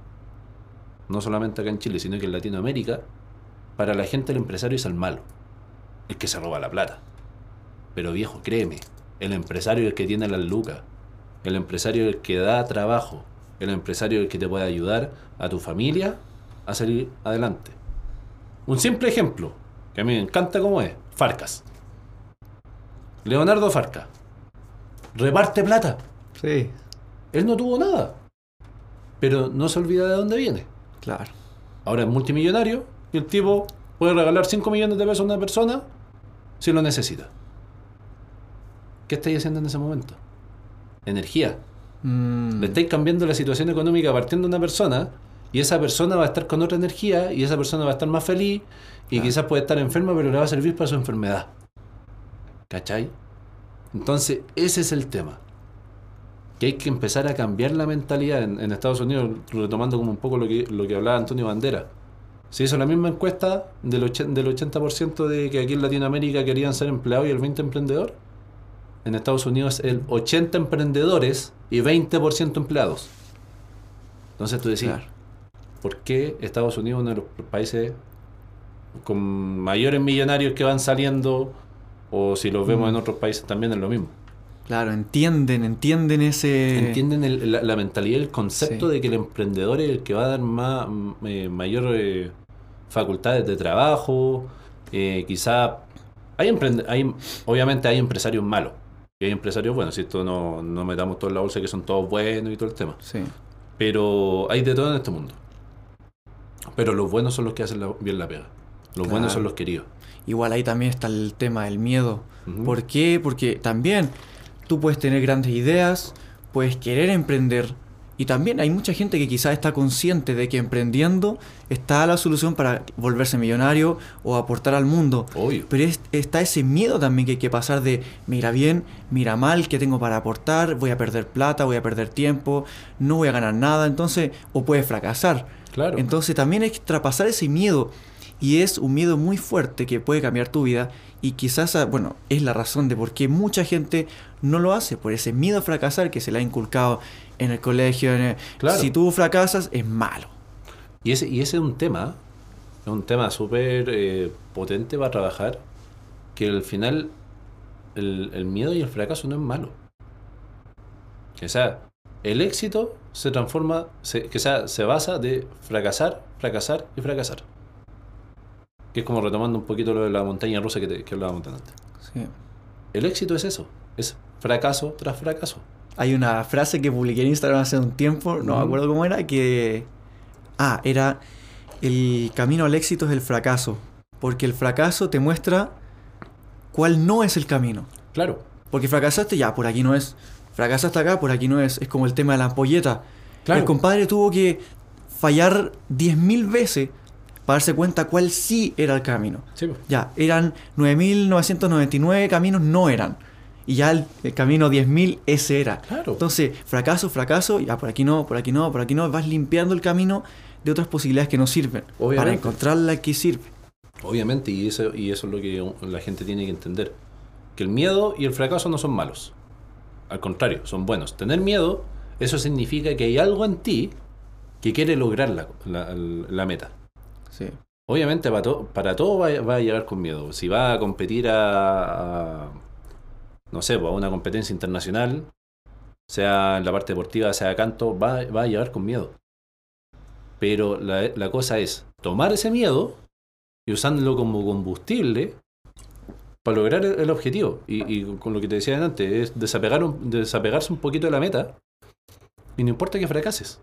no solamente acá en Chile, sino que en Latinoamérica, para la gente el empresario es el malo, el que se roba la plata. Pero viejo, créeme, el empresario es el que tiene las lucas, el empresario es el que da trabajo, el empresario es el que te puede ayudar a tu familia a salir adelante. Un simple ejemplo, que a mí me encanta como es, Farcas. Leonardo Farcas. Reparte plata. Sí. Él no tuvo nada. Pero no se olvida de dónde viene. Claro. Ahora es multimillonario y el tipo puede regalar 5 millones de pesos a una persona si lo necesita. ¿Qué estáis haciendo en ese momento? Energía. Mm, Le estáis cambiando la situación económica partiendo de una persona y esa persona va a estar con otra energía y esa persona va a estar más feliz y Claro. quizás puede estar enferma pero le va a servir para su enfermedad. ¿Cachai? Entonces, ese es el tema. Que hay que empezar a cambiar la mentalidad en, en Estados Unidos, retomando como un poco lo que, lo que hablaba Antonio Bandera. Se hizo la misma encuesta del, del 80% de que aquí en Latinoamérica querían ser empleados y el 20% emprendedor. En Estados Unidos el 80 emprendedores y 20% empleados. Entonces tú decís, claro. ¿por qué Estados Unidos es uno de los países con mayores millonarios que van saliendo? O si los vemos Mm. en otros países también es lo mismo. Claro, entienden, entienden ese. Entienden el- la, la mentalidad, el concepto Sí. de que el emprendedor es el que va a dar más, eh, mayor eh, facultades de trabajo. Eh, quizá hay, hay obviamente hay empresarios malos y hay empresarios buenos. Si esto no, no metamos todo en la bolsa que son todos buenos y todo el tema. Sí. Pero hay de todo en este mundo. Pero los buenos son los que hacen la- bien la pega. Los Claro. buenos son los queridos. Igual ahí también está el tema del miedo. ¿Por qué? Porque también tú puedes tener grandes ideas, puedes querer emprender. Y también hay mucha gente que quizás está consciente de que emprendiendo está la solución para volverse millonario o aportar al mundo. Obvio. Pero es- está ese miedo también que hay que pasar de mira bien, mira mal, qué tengo para aportar, voy a perder plata, voy a perder tiempo, no voy a ganar nada, entonces, o puedes fracasar. Claro. Entonces también hay que traspasar ese miedo. Y es un miedo muy fuerte que puede cambiar tu vida. Y quizás, ah, bueno, es la razón de por qué mucha gente no lo hace. Por ese miedo a fracasar que se le ha inculcado en el colegio. en el- Claro. Si tú fracasas, es malo. Y ese, y ese es un tema, es un tema súper eh, potente para trabajar, que al final el, el miedo y el fracaso no es malo. O sea, el éxito se transforma, se, que sea, se basa de fracasar, fracasar y fracasar. Que es como retomando un poquito lo de la montaña rusa que, te- que hablábamos antes. Sí. El éxito es eso, es fracaso tras fracaso. Hay una frase que publiqué en Instagram hace un tiempo, no me acuerdo cómo era, que... Ah, era el camino al éxito es el fracaso. Porque el fracaso te muestra cuál no es el camino. Claro, Porque fracasaste, ya, por aquí no es. Fracasaste acá, por aquí no es. Es como el tema de la ampolleta. Claro. El compadre tuvo que fallar 10.000 veces para darse cuenta cuál sí era el camino. sí. Ya, eran 9.999 caminos, no eran. Y ya el, el camino 10.000, ese era. Claro. Entonces, fracaso, fracaso, ya por aquí no, por aquí no, por aquí no. Vas limpiando el camino de otras posibilidades que no sirven. Para Obviamente. encontrar la que sirve. Obviamente, y eso, y eso es lo que la gente tiene que entender. Que el miedo y el fracaso no son malos. Al contrario, son buenos. Tener miedo, eso significa que hay algo en ti que quiere lograr la, la- la meta. Sí. Obviamente para, to- para todo va, va a llegar con miedo. Si va a competir a, a, no sé, pues, a una competencia internacional, sea en la parte deportiva, sea canto, va, va a llegar con miedo. Pero la, la cosa es tomar ese miedo y usándolo como combustible para lograr el, objetivo. Y, y con lo que te decía antes, es desapegar un- desapegarse un poquito de la meta y no importa que fracases,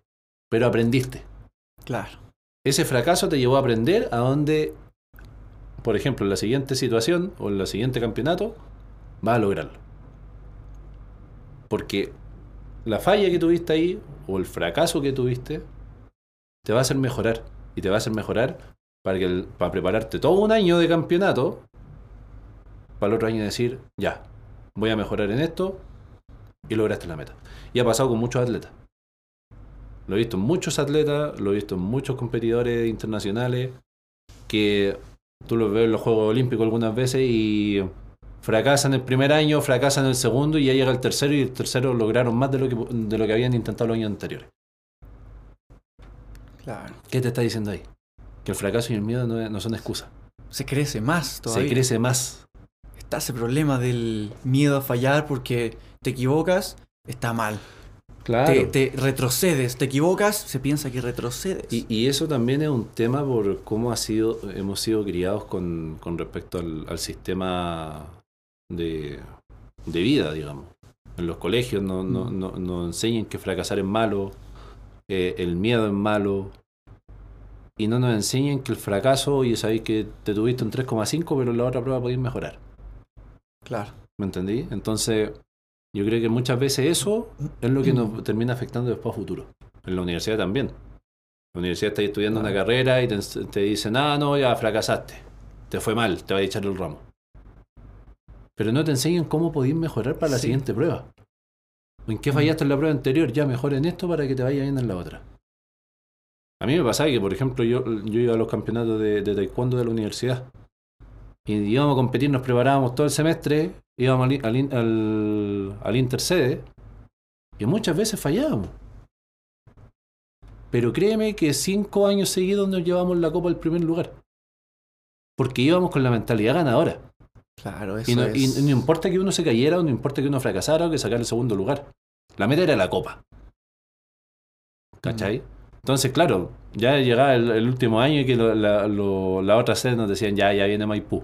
pero aprendiste. Claro. Ese fracaso te llevó a aprender a dónde, por ejemplo, en la siguiente situación o en el siguiente campeonato, vas a lograrlo. Porque la falla que tuviste ahí o el fracaso que tuviste te va a hacer mejorar. Y te va a hacer mejorar para, que el- para prepararte todo un año de campeonato para el otro año decir, ya, voy a mejorar en esto y lograste la meta. Y ha pasado con muchos atletas. Lo he visto en muchos atletas, lo he visto en muchos competidores internacionales que tú los ves en los Juegos Olímpicos algunas veces y fracasan el primer año, fracasan el segundo y ya llega el tercero y el tercero lograron más de lo que, de lo que habían intentado los años anteriores. Claro. ¿Qué te está diciendo ahí? Que el fracaso y el miedo no, no son excusas. Se crece más todavía. Se crece más. Está ese problema del miedo a fallar porque te equivocas, está mal. Claro. Te, te retrocedes, te equivocas, se piensa que retrocedes. Y, y eso también es un tema por cómo ha sido, hemos sido criados con, con respecto al, al sistema de, de vida, digamos. En los colegios nos no, no, nos enseñan que fracasar es malo, eh, el miedo es malo, y no nos enseñan que el fracaso, y sabéis que te tuviste un 3,5, pero en la otra prueba podéis mejorar. Claro. ¿Me entendí? Entonces, yo creo que muchas veces eso es lo que nos termina afectando después a futuro. En la universidad también. La universidad estás estudiando una carrera y te, te dicen, ah, no, ya fracasaste. Te fue mal, te va a echar el ramo. Pero no te enseñan cómo podéis mejorar para la Sí. siguiente prueba. O en qué fallaste en la prueba anterior, ya mejor en esto para que te vaya bien en la otra. A mí me pasaba que, por ejemplo, yo, yo iba a los campeonatos de, de taekwondo de la universidad. Y íbamos a competir, nos preparábamos todo el semestre, íbamos al, al, al, al intercede, y muchas veces fallábamos. Pero créeme que cinco años seguidos nos llevamos la copa al primer lugar. Porque íbamos con la mentalidad ganadora. Claro, eso Y no, es. y no importa que uno se cayera, o no importa que uno fracasara, o que sacara el segundo lugar. La meta era la copa. ¿Cachai? Entonces, claro, ya llegaba el, el último año y que lo- la, lo- la otra sede nos decían, ya, ya viene Maipú.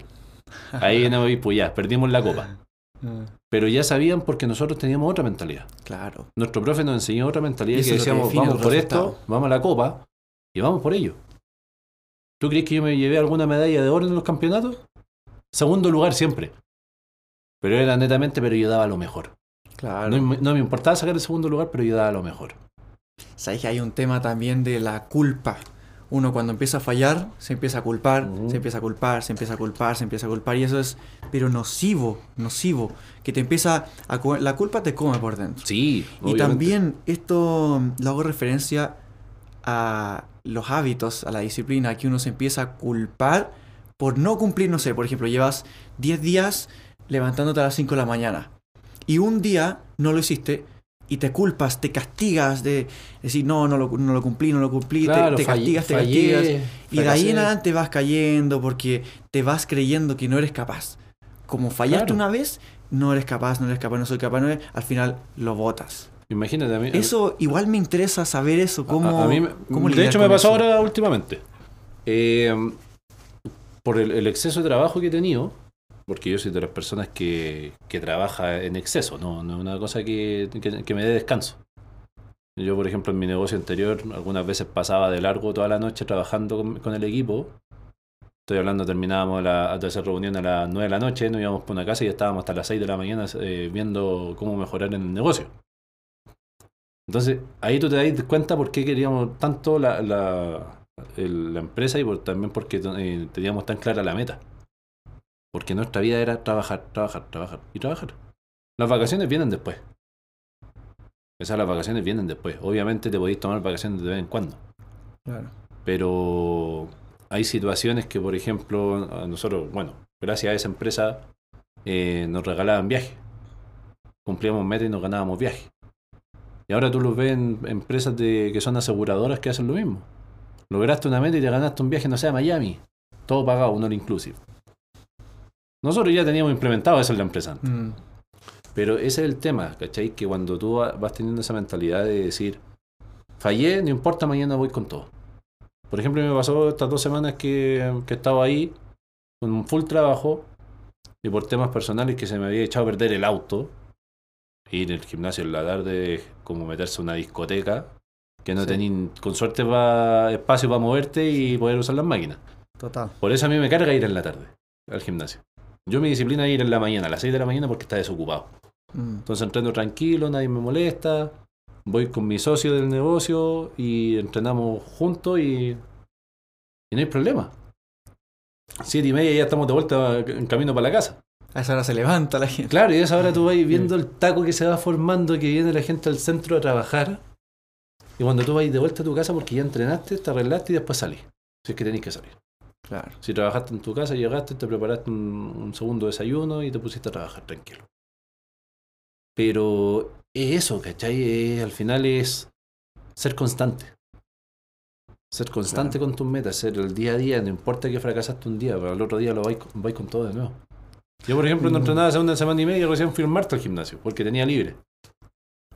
Ahí viene Maipú, ya, perdimos la copa. Ah, Pero ya sabían porque nosotros teníamos otra mentalidad. Claro. Nuestro profe nos enseñó otra mentalidad Y que que decíamos, vamos por resultado. esto, vamos a la copa y vamos por ello. ¿Tú crees que yo me llevé alguna medalla de oro en los campeonatos? Segundo lugar siempre. Pero era netamente, pero yo daba lo mejor. Claro. No, me- no me importaba sacar el segundo lugar, pero yo daba lo mejor. Sabes que hay un tema también de la culpa. Uno cuando empieza a fallar, se empieza a culpar, se empieza a culpar, se empieza a culpar, se empieza a culpar. Y eso es, pero nocivo, nocivo. Que te empieza a... La culpa te come por dentro. Sí, Y obviamente. también esto lo hago referencia a los hábitos, a la disciplina, que uno se empieza a culpar por no cumplir, no sé, por ejemplo, llevas 10 días levantándote a las 5 de la mañana y un día no lo hiciste y te culpas, te castigas de decir, no, no lo, no lo cumplí, no lo cumplí, te- Claro, te, fallé- castigas, te fallé, castigas. Y de ahí en adelante vas cayendo porque te vas creyendo que no eres capaz. Como fallaste Claro. una vez, no eres capaz, no eres capaz, no soy capaz, no eres, al final lo botas. Imagínate a mí. Eso igual me interesa saber eso, cómo, a- a mí me- cómo de hecho, me pasó eso. ahora últimamente. Eh, por el, exceso de trabajo que he tenido, porque yo soy de las personas que, que trabaja en exceso, no, no es una cosa que, que- me dé descanso. Yo, por ejemplo, en mi negocio anterior, algunas veces pasaba de largo toda la noche trabajando con, el equipo. Estoy hablando, terminábamos la tercera reunión a las 9 de la noche, nos íbamos por una casa y estábamos hasta las 6 de la mañana eh, viendo cómo mejorar en el negocio. Entonces, ahí tú te das cuenta por qué queríamos tanto la, el- la empresa y por, también porque eh, teníamos tan clara la meta. Porque nuestra vida era trabajar, trabajar, trabajar y trabajar. Las vacaciones vienen después. Esas las vacaciones vienen después. Obviamente te podéis tomar vacaciones de vez en cuando. Claro. Pero hay situaciones que, por ejemplo, a nosotros, bueno, gracias a esa empresa, eh, nos regalaban viajes. Cumplíamos meta y nos ganábamos viajes. Y Y ahora tú los ves en empresas de, que son aseguradoras que hacen lo mismo. Lograste una meta y te ganaste un viaje, no sé, a Miami. Todo pagado, un all inclusive. Nosotros ya teníamos implementado eso en la empresa. Mm, Pero ese es el tema, ¿cachai? Que cuando tú va- vas teniendo esa mentalidad de decir, fallé, no importa, mañana voy con todo. Por ejemplo, me pasó estas dos semanas que, que estaba ahí con un full trabajo y por temas personales que se me había echado a perder el auto. Ir al gimnasio en la tarde como meterse a una discoteca que no Sí. con suerte va espacio para moverte y poder usar las máquinas. total. Por eso a mí me carga ir en la tarde al gimnasio. Yo mi disciplina es ir en la mañana, a las 6 de la mañana porque está desocupado. Mm, Entonces entreno tranquilo, nadie me molesta. Voy con mi socio del negocio y entrenamos juntos y, y no hay problema. Siete y media ya estamos de vuelta en camino para la casa. A esa hora se levanta la gente. Claro, y a esa hora tú vas viendo el taco que se va formando, que viene la gente al centro a trabajar. Y cuando tú vas de vuelta a tu casa porque ya entrenaste, te arreglaste y después salís. Si es que tenés que salir. Claro. Si trabajaste en tu casa, llegaste, te preparaste un, un segundo desayuno y te pusiste a trabajar tranquilo. Pero es eso, ¿cachai? Es- al final es ser constante. Ser constante con tus metas, ser el día a día, no importa que fracasaste un día, pero al otro día lo vais, con- vais con todo de nuevo. Yo, por ejemplo, no Mm. entrenaba hace una semana y media y recién fui el martes al gimnasio, porque tenía libre.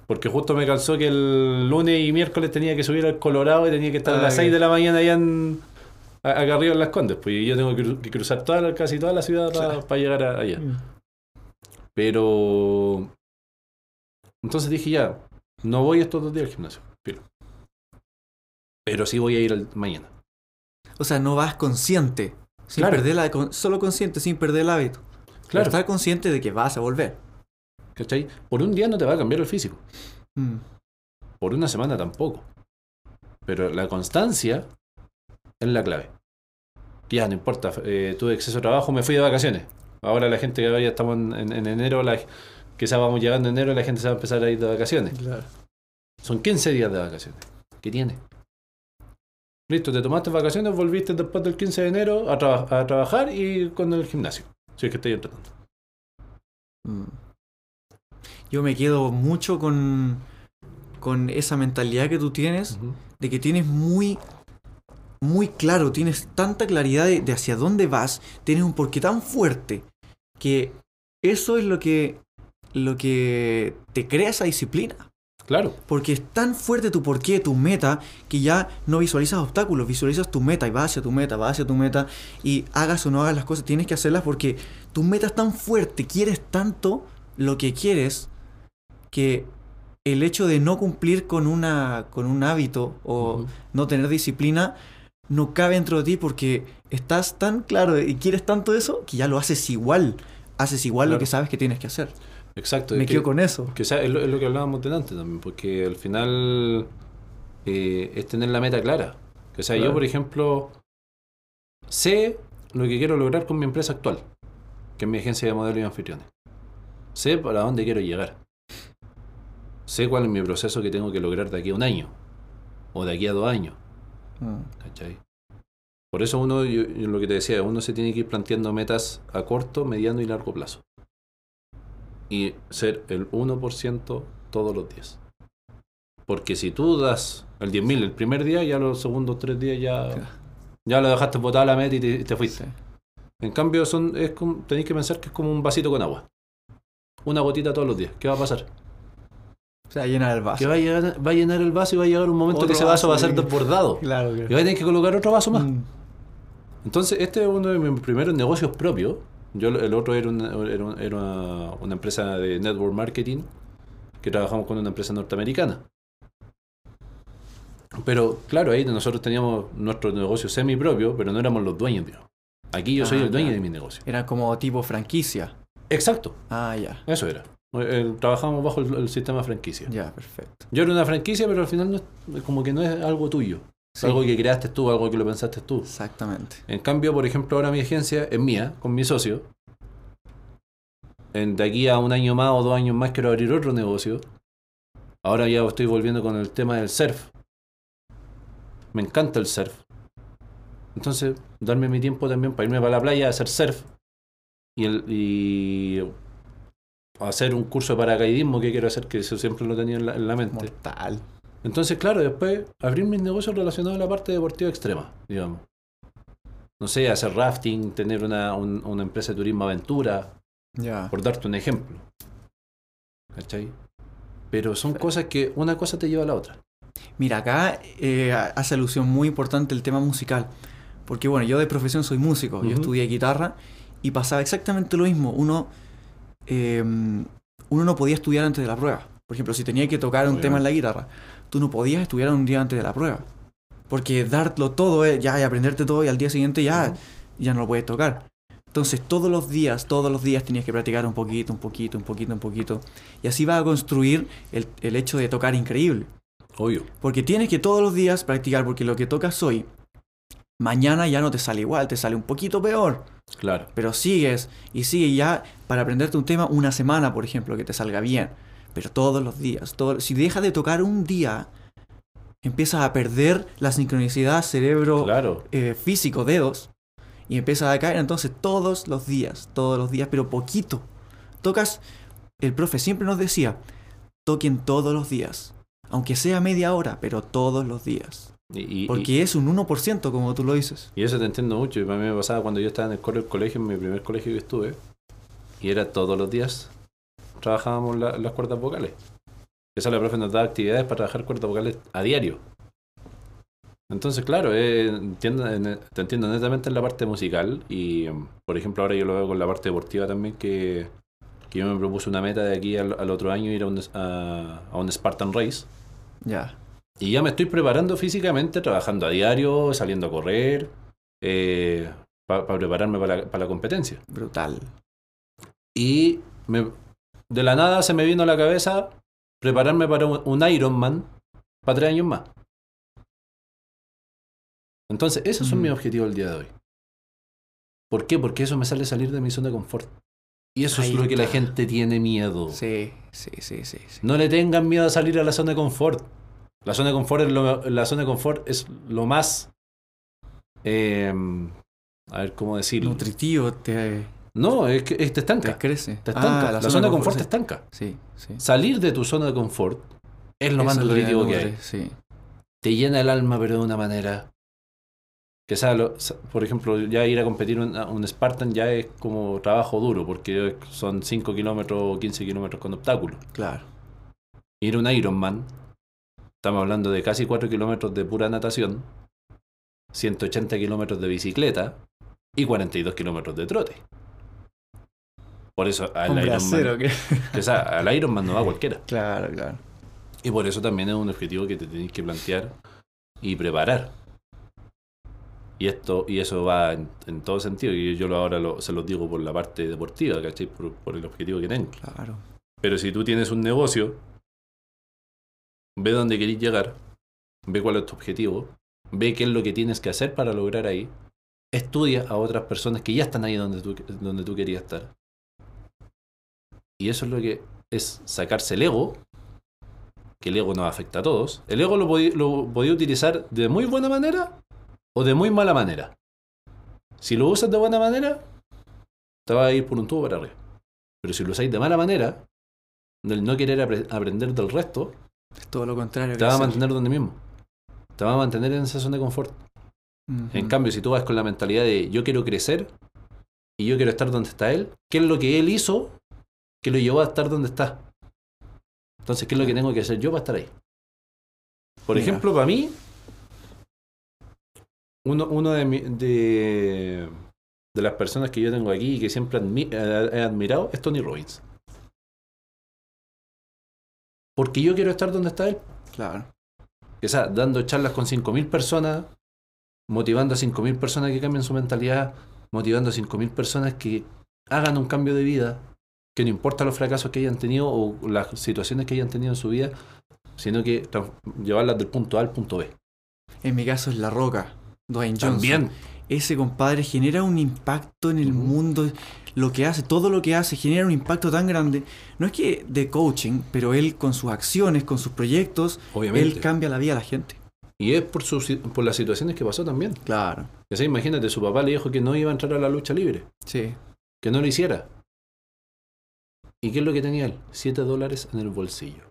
Porque justo me calzó que el lunes y miércoles tenía que subir al Colorado y tenía que estar a Ah, las ok. 6 de la mañana allá en, acá arriba en Las Condes. Pues yo tengo que, cru- que cruzar toda la- casi toda la ciudad para llegar a- allá. Mm. Pero. Entonces dije ya, no voy estos dos días al gimnasio. Pero sí voy a ir al- mañana. O sea, no vas consciente. Sin Claro. perder la, solo consciente, sin perder el hábito. Pero Claro, estar consciente de que vas a volver. ¿Cachai? Por un día no te va a cambiar el físico. Mm, Por una semana tampoco. Pero la constancia es la clave. Ya, no importa. eh, tuve exceso de trabajo, me fui de vacaciones. Ahora la gente que ahora ya estamos en, en- en enero, la, quizás vamos llegando en enero, la gente se va a empezar a ir de vacaciones. Claro. Son 15 días de vacaciones. ¿Qué tiene? Listo, te tomaste vacaciones, volviste después del 15 de enero a, traba- a trabajar y con el gimnasio. Si es que estoy entrenando. Mm. Yo me quedo mucho con, con esa mentalidad que tú tienes, de que tienes muy, muy claro, tienes tanta claridad de, de hacia dónde vas, tienes un porqué tan fuerte, que eso es lo que, lo que te crea esa disciplina. Claro, Porque es tan fuerte tu porqué, tu meta, que ya no visualizas obstáculos, visualizas tu meta y vas hacia tu meta, vas hacia tu meta y hagas o no hagas las cosas, tienes que hacerlas porque tu meta es tan fuerte, quieres tanto lo que quieres que el hecho de no cumplir con, una, con un hábito o no tener disciplina no cabe dentro de ti porque estás tan claro y quieres tanto eso que ya lo haces igual, haces igual lo que sabes que tienes que hacer. exacto. Me que- quedo con eso. Que sea- es, lo, es lo que hablábamos delante también, porque al final eh, es tener la meta clara. O sea, yo, por ejemplo, sé lo que quiero lograr con mi empresa actual, que es mi agencia de modelos y anfitriones. Sé para dónde quiero llegar. Sé cuál es mi proceso que tengo que lograr de aquí a un año, o de aquí a dos años. Mm. ¿cachai? Por eso uno, yo- yo lo que te decía, uno se tiene que ir planteando metas a corto, mediano y largo plazo. Y ser el 1% todos los días. Porque si tú das el 10.000 el primer día, ya los segundos tres días ya, ya lo dejaste botada la meta y te, te fuiste. Sí. En cambio, son, es como- tenéis que pensar que es como un vasito con agua. Una gotita todos los días. ¿Qué va a pasar? O sea, llenar el vaso. Que va a, llegar, va a llenar el vaso y va a llegar un momento Otro que ese vaso va a ser desbordado. Claro, Y va a tener que colocar otro vaso más. Mm. Entonces, este es uno de mis primeros negocios propios. Yo, el otro era una, era un- era una, una empresa de network marketing que trabajamos con una empresa norteamericana. Pero claro, ahí nosotros teníamos nuestro negocio semi propio, pero no éramos los dueños. digamos. Aquí yo soy Ah, el dueño claro. de mi negocio. Era como tipo franquicia. Exacto, Ah, ya. eso era. Eh, Trabajábamos bajo el, el sistema franquicia. Ya, perfecto. Yo era una franquicia, pero al final no es- como que no es algo tuyo. Sí. algo que creaste tú, algo que lo pensaste tú. Exactamente. En cambio, por ejemplo, ahora mi agencia es mía, con mi socio. En, de aquí a un año más o dos años más quiero abrir otro negocio. Ahora ya estoy volviendo con el tema del surf. Me encanta el surf. Entonces, darme mi tiempo también para irme para la playa a hacer surf. Y, el, y hacer un curso de paracaidismo que quiero hacer, que eso siempre lo tenía en la, en la mente. Mortal. Entonces, claro, después abrir mis negocios relacionados a la parte deportiva extrema, digamos. No sé, hacer rafting, tener una, un- una empresa de turismo aventura, por darte un ejemplo. ¿Cachai? Pero son cosas que una cosa te lleva a la otra. Mira, acá eh, hace alusión muy importante el tema musical. Porque bueno, yo de profesión soy músico, yo estudié guitarra y pasaba exactamente lo mismo. Uno, eh, uno no podía estudiar antes de la prueba. Por ejemplo, si tenía que tocar un Obviamente. tema en la guitarra, tú no podías estudiar un día antes de la prueba. Porque darlo todo, eh, ya, y aprenderte todo y al día siguiente ya, ya no lo puedes tocar. Entonces todos los días, todos los días tenías que practicar un poquito, un poquito, un poquito, un poquito. Y así vas a construir el, el hecho de tocar increíble. Obvio. Porque tienes que todos los días practicar, porque lo que tocas hoy, mañana ya no te sale igual, te sale un poquito peor. Claro. Pero sigues y sigues ya para aprenderte un tema una semana, por ejemplo, que te salga bien. Pero todos los días, todo, si dejas de tocar un día, empiezas a perder la sincronicidad cerebro Claro. eh, físico, dedos, y empiezas a caer entonces todos los días, todos los días, pero poquito. Tocas, el profe siempre nos decía, toquen todos los días, aunque sea media hora, pero todos los días. Y, y- y- Porque es un 1% como tú lo dices. y eso te entiendo mucho. Y a mí me pasaba cuando yo estaba en el cole- colegio, en mi primer colegio que estuve, y era todos los días trabajábamos la- las cuerdas vocales. Esa la profe nos daba actividades para trabajar cuerdas vocales a diario. Entonces, claro, eh, entiendo- en- te entiendo netamente en la parte musical y, por ejemplo, ahora yo lo veo con la parte deportiva también, que, que yo me propuse una meta de aquí al, al otro año ir a un, a, a un Spartan Race. Ya. Y ya me estoy preparando físicamente, trabajando a diario, saliendo a correr, para prepararme para la, para la competencia. Brutal. Y me- de la nada se me vino a la cabeza prepararme para un, un Ironman para tres años más. Entonces, esos son Mm. mis objetivos el día de hoy. ¿Por qué? Porque eso me sale salir de mi zona de confort. Y eso Ahí es lo que la gente tiene miedo. Sí, sí, sí, sí. sí. No le tengan miedo a salir a la zona de confort. La zona de confort es lo, la zona de confort es lo más. eh, a ver cómo decirlo. Nutritivo, te, No, es que es- te te estanca. crece. Te estanca. Ah, la, zona de confort te estanca. Sí, sí. Salir de tu zona de confort es lo más nutritivo que hay. Sí. Te llena el alma, pero de una manera. Que sea, lo- sa- por ejemplo, ya ir a competir un, un Spartan ya es como trabajo duro, porque son 5 kilómetros o 15 kilómetros con obstáculos. Claro. Ir a un Ironman, estamos hablando de casi 4 kilómetros de pura natación, 180 kilómetros de bicicleta y 42 kilómetros de trote. Por eso al Hombre Ironman, acero, que, o sea, al Ironman no va cualquiera. Claro, claro. Y por eso también es un objetivo que te tenés que plantear y preparar. Y esto y eso va en, en todo sentido. Y yo lo- ahora lo- se los digo por la parte deportiva, ¿cachai? Por, por el objetivo que tengo. Claro. Pero si tú tienes un negocio, ve dónde querés llegar, ve cuál es tu objetivo, ve qué es lo que tienes que hacer para lograr ahí, estudia a otras personas que ya están ahí donde tú, donde tú querías estar. Y eso es lo que es sacarse el ego, que el ego nos afecta a todos. El ego lo podía, utilizar de muy buena manera o de muy mala manera. Si lo usas de buena manera, te va a ir por un tubo para arriba. Pero si lo usáis de mala manera, del no querer apre- aprender del resto, Es todo lo contrario. te va a mantener donde mismo. Te va a mantener en esa zona de confort. En cambio, si tú vas con la mentalidad de yo quiero crecer y yo quiero estar donde está él, ¿qué es lo que él hizo que lo llevó a estar donde está? Entonces, ¿qué es lo que tengo que hacer yo para estar ahí? Por Mira. ejemplo, para mí, uno, uno de, mi- de, de las personas que yo tengo aquí y que siempre admi- eh, he admirado es Tony Robbins. Porque yo quiero estar donde está él. Claro. O sea, dando charlas con 5.000 personas, motivando a 5.000 personas que cambien su mentalidad, motivando a 5.000 personas que hagan un cambio de vida, que no importa los fracasos que hayan tenido o las situaciones que hayan tenido en su vida, sino que llevarlas del punto A al punto B. En mi caso es La Roca, Dwayne Johnson. También, Ese compadre genera un impacto en el mundo. Lo que hace, todo lo que hace, genera un impacto tan grande. No es que de coaching, pero él con sus acciones, con sus proyectos, obviamente. él cambia la vida de la gente. Y es por, sus- por las situaciones que pasó también. Claro. O sea, imagínate, su papá le dijo que no iba a entrar a la lucha libre, Sí. que no lo hiciera. ¿Y qué es lo que tenía él? 7 dólares en el bolsillo.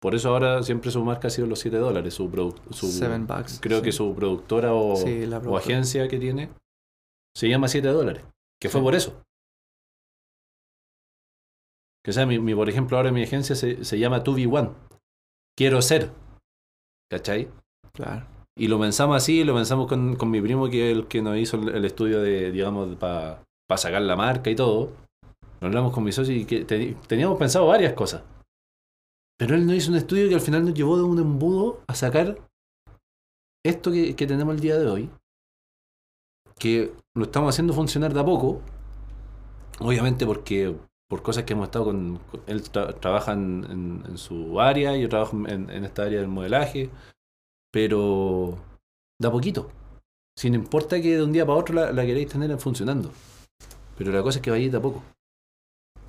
Por eso ahora siempre su marca ha sido los 7 dólares. Su, su- Seven bucks. creo sí. que su productora o, Sí, o agencia que tiene se llama 7 dólares. Que fue Sí. por eso. Que sea, mi, mi- por ejemplo, ahora mi agencia se, se llama 2B1. Quiero ser. ¿Cachai? Claro. Y lo pensamos así, lo pensamos con, con mi primo, que es el que nos hizo el, el estudio de, digamos, para sacar la marca y todo. Lo hablamos con mi socio y que te- teníamos pensado varias cosas. Pero él nos hizo un estudio que al final nos llevó de un embudo a sacar esto que, que tenemos el día de hoy. Que lo estamos haciendo funcionar de a poco. Obviamente porque por cosas que hemos estado con... con- él tra- trabaja en, en- en su área, yo trabajo en, en esta área del modelaje. Pero da poquito. Sin importa que de un día para otro la, la queréis tener funcionando. Pero la cosa es que vaya de a poco.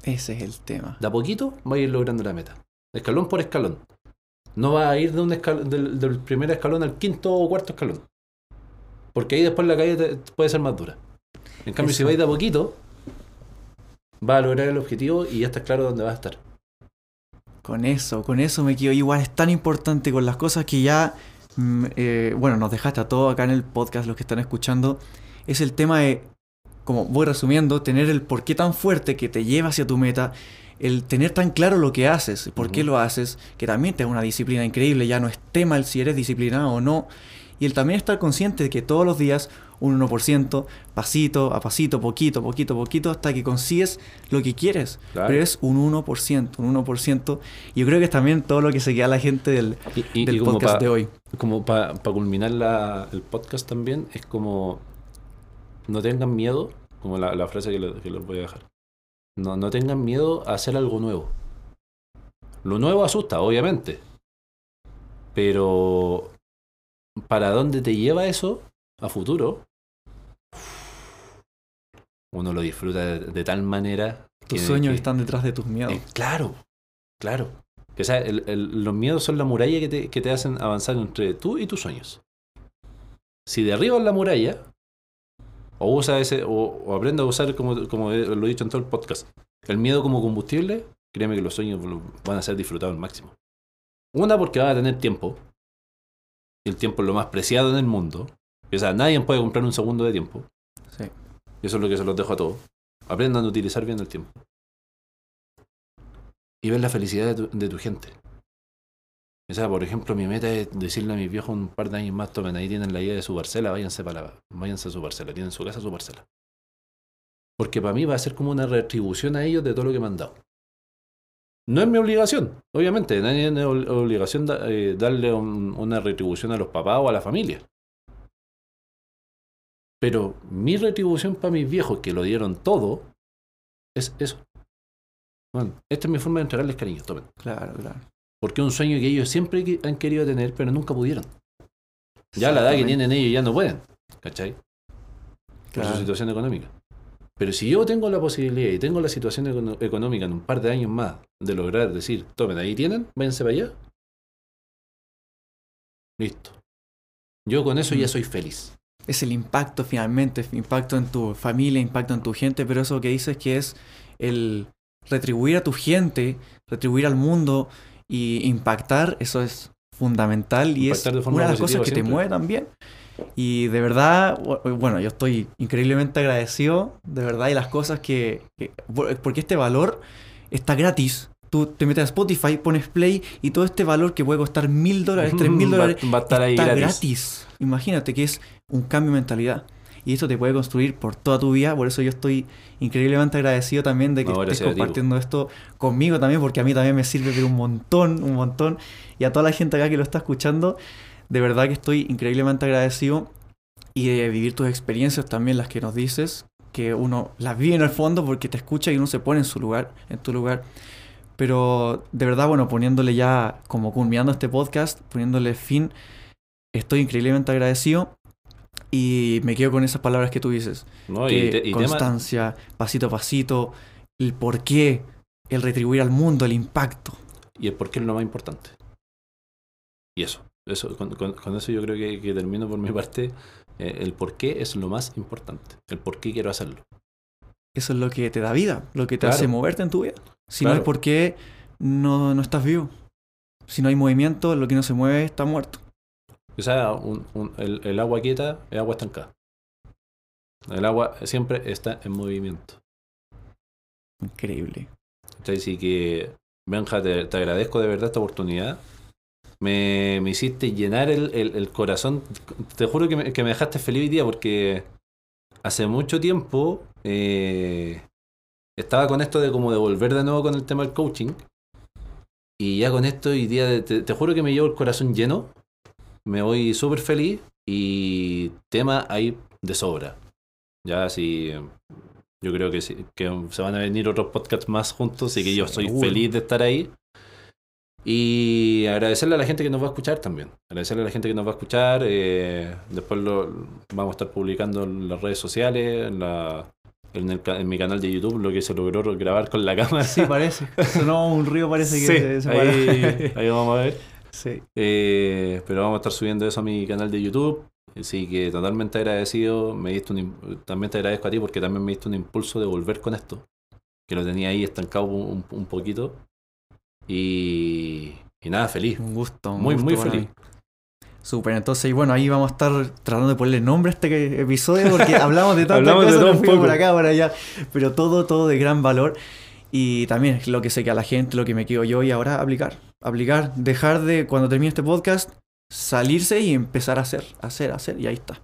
Ese es el tema. De a poquito va a ir logrando la meta. Escalón por escalón. No va a ir de un escalón, del, del primer escalón al quinto o cuarto escalón. Porque ahí después la caída te- puede ser más dura. En cambio, si vais de a poquito, va a lograr el objetivo y ya estás claro dónde vas a estar. Con eso, con eso me quedo. Igual es tan importante con las cosas que ya, mm, eh, bueno, nos dejaste a todos acá en el podcast, los que están escuchando. Es el tema de, como voy resumiendo, tener el por qué tan fuerte que te lleva hacia tu meta. El tener tan claro lo que haces, por qué lo haces, que también te da una disciplina increíble, ya no es tema el si eres disciplinado o no. Y el también estar consciente de que todos los días un 1%, pasito a pasito, poquito, poquito, poquito, hasta que consigues lo que quieres. Claro. Pero es un 1%, un 1%. Y yo creo que es también todo lo que se queda la gente del, Y, y- del y como podcast pa- de hoy. como para culminar la- el podcast también, es como no tengan miedo, como la, la frase que, le- que les voy a dejar. No, no tengan miedo a hacer algo nuevo. Lo nuevo asusta, obviamente. Pero para dónde te lleva eso a futuro, uno lo disfruta de, de tal manera. Tus que- sueños que- están detrás de tus miedos. eh, claro, claro. Que, o sea, el- el- los miedos son la muralla que te, que te hacen avanzar entre tú y tus sueños. Si derribas la muralla, o usa ese, o, o aprende a usar, como, como lo he dicho en todo el podcast, el miedo como combustible, créeme que los sueños van a ser disfrutados al máximo. Una, porque vas a tener tiempo. Y el tiempo es lo más preciado en el mundo. O sea, nadie puede comprar un segundo de tiempo. Sí. Y eso es lo que se los dejo a todos. Aprendan a utilizar bien el tiempo. Y ver la felicidad de tu, de tu gente. O sea, por ejemplo, mi meta es decirle a mis viejos un par de años más, tomen, ahí tienen la idea de su parcela, váyanse para la- váyanse a su parcela, tienen su casa, su parcela. Porque para mí va a ser como una retribución a ellos de todo lo que me han dado. No es mi obligación, obviamente, nadie tiene obligación da- eh, darle un- una retribución a los papás o a la familia. Pero mi retribución para mis viejos que lo dieron todo es eso. Bueno, esta es mi forma de entregarles cariño, tomen. Claro, claro. Porque es un sueño que ellos siempre han querido tener, pero nunca pudieron. Ya la edad que tienen ellos ya no pueden. ¿Cachai? Por Claro. su situación económica. Pero si yo tengo la posibilidad y tengo la situación econo- económica en un par de años más de lograr decir, tomen, ahí tienen, váyanse para allá. Listo. Yo con eso ya Mm. soy feliz. Es el impacto finalmente, impacto en tu familia, impacto en tu gente, pero eso que dices que es el retribuir a tu gente, retribuir al mundo y impactar, eso es fundamental y Impactar es una de las cosas que te mueve también. Y de verdad, bu- bueno, yo estoy increíblemente agradecido, de verdad, y las cosas que, que- porque este valor está gratis. Tú te metes a Spotify, pones play y todo este valor que puede costar mil dólares, tres mil dólares, está gratis. gratis. Imagínate que es un cambio de mentalidad. Y esto te puede construir por toda tu vida. Por eso yo estoy increíblemente agradecido también de que estés compartiendo esto conmigo también, porque a mí también me sirve pero un montón, un montón. Y a toda la gente acá que lo está escuchando, de verdad que estoy increíblemente agradecido. Y de vivir tus experiencias también, las que nos dices, que uno las vive en el fondo porque te escucha y uno se pone en su lugar, en tu lugar. Pero de verdad, bueno, poniéndole ya, como culminando este podcast, poniéndole fin, estoy increíblemente agradecido y me quedo con esas palabras que tú dices. ¿no? que Y, te- y tema- constancia, pasito a pasito, el por qué, el retribuir al mundo, el impacto. y el por qué es lo más importante. Y eso, eso con, con- con eso yo creo que, que termino por mi parte. Eh, el por qué es lo más importante. El por qué quiero hacerlo. eso es lo que te da vida, lo que te Claro. hace moverte en tu vida. Si no es porque no, no estás vivo. Si no hay movimiento, lo que no se mueve está muerto. O sea, un- un- el, el agua quieta es agua estancada. El agua siempre está en movimiento. Increíble. Así que, Benja, te, te agradezco de verdad esta oportunidad. Me, me hiciste llenar el, el- el corazón. Te juro que me, que me dejaste feliz hoy día porque hace mucho tiempo eh, estaba con esto de como de volver de nuevo con el tema del coaching. Y ya con esto hoy día, te, te juro que me llevo el corazón lleno. Me voy súper feliz y tema hay de sobra. Ya así, yo creo que, sí, que se van a venir otros podcasts más juntos y que yo soy Seguro. feliz de estar ahí. Y agradecerle a la gente que nos va a escuchar también. Agradecerle a la gente que nos va a escuchar. eh, después lo vamos a estar publicando en las redes sociales, en, la, en, el ca- en mi canal de YouTube, lo que se logró grabar con la cámara. Sí, parece. Sonó un río, parece que Sí, se, se ahí vamos a ver. Sí. Eh, pero vamos a estar subiendo eso a mi canal de YouTube. Así que totalmente agradecido. Me diste un, también te agradezco a ti porque también me diste un impulso de volver con esto. Que lo tenía ahí estancado un, un poquito. Y, y nada, feliz. Un gusto. un Muy, gusto muy feliz. mí. Súper, entonces, y bueno, ahí vamos a estar tratando de ponerle nombre a este episodio porque hablamos de tantas Hablamos de cosas, todo nos un fuimos poco. por acá, por allá, pero todo, todo de gran valor. Y también es lo que sé que a la gente, lo que me quedo yo y ahora aplicar. Aplicar, dejar de, cuando termine este podcast, salirse y empezar a hacer, hacer, hacer, y ahí está.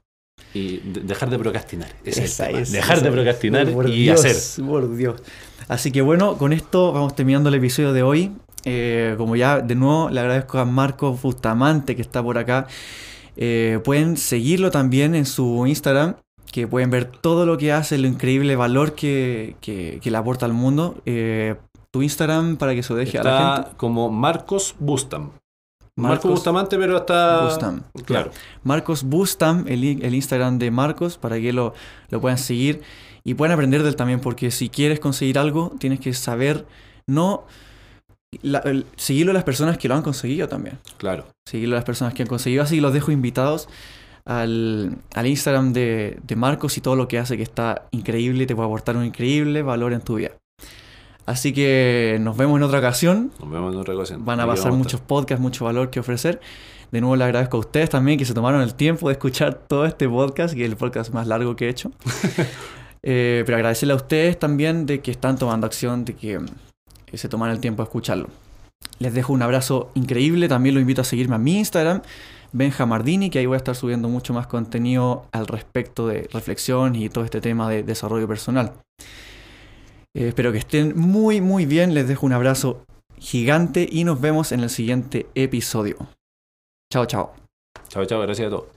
Y de- dejar de procrastinar. Ese es Esa es, dejar esa de procrastinar y Dios, hacer. Por Dios. Así que bueno, con esto vamos terminando el episodio de hoy. Eh, como ya de nuevo le agradezco a Marcos Bustamante que está por acá. Eh, pueden seguirlo también en su Instagram, que pueden ver todo lo que hace, lo increíble valor que, que- que le aporta al mundo. Eh, tu Instagram para que se lo deje a la Está gente. como Marcos Bustam. Marcos, Marcos Bustamante, pero está. Bustam. Claro. Marcos Bustam, el, el Instagram de Marcos, para que lo, lo puedan seguir y puedan aprender de él también, porque si quieres conseguir algo, tienes que saber, no la- el- seguirlo a las personas que lo han conseguido también. Claro. Seguirlo a las personas que han conseguido. Así que los dejo invitados al, al Instagram de, de Marcos y todo lo que hace, que está increíble y te puede aportar un increíble valor en tu vida. Así que nos vemos en otra ocasión. Nos vemos en otra ocasión. Van a pasar muchos podcasts, mucho valor que ofrecer. De nuevo le agradezco a ustedes también que se tomaron el tiempo de escuchar todo este podcast, que es el podcast más largo que he hecho. Eh, pero agradecerle a ustedes también de que están tomando acción, de que mm, se tomaron el tiempo de escucharlo. Les dejo un abrazo increíble. También los invito a seguirme a mi Instagram, Benjamardini, que ahí voy a estar subiendo mucho más contenido al respecto de reflexión y todo este tema de desarrollo personal. Eh, espero que estén muy, muy bien. Les dejo un abrazo gigante y nos vemos en el siguiente episodio. Chao, chao. Chao, chao. Gracias a todos.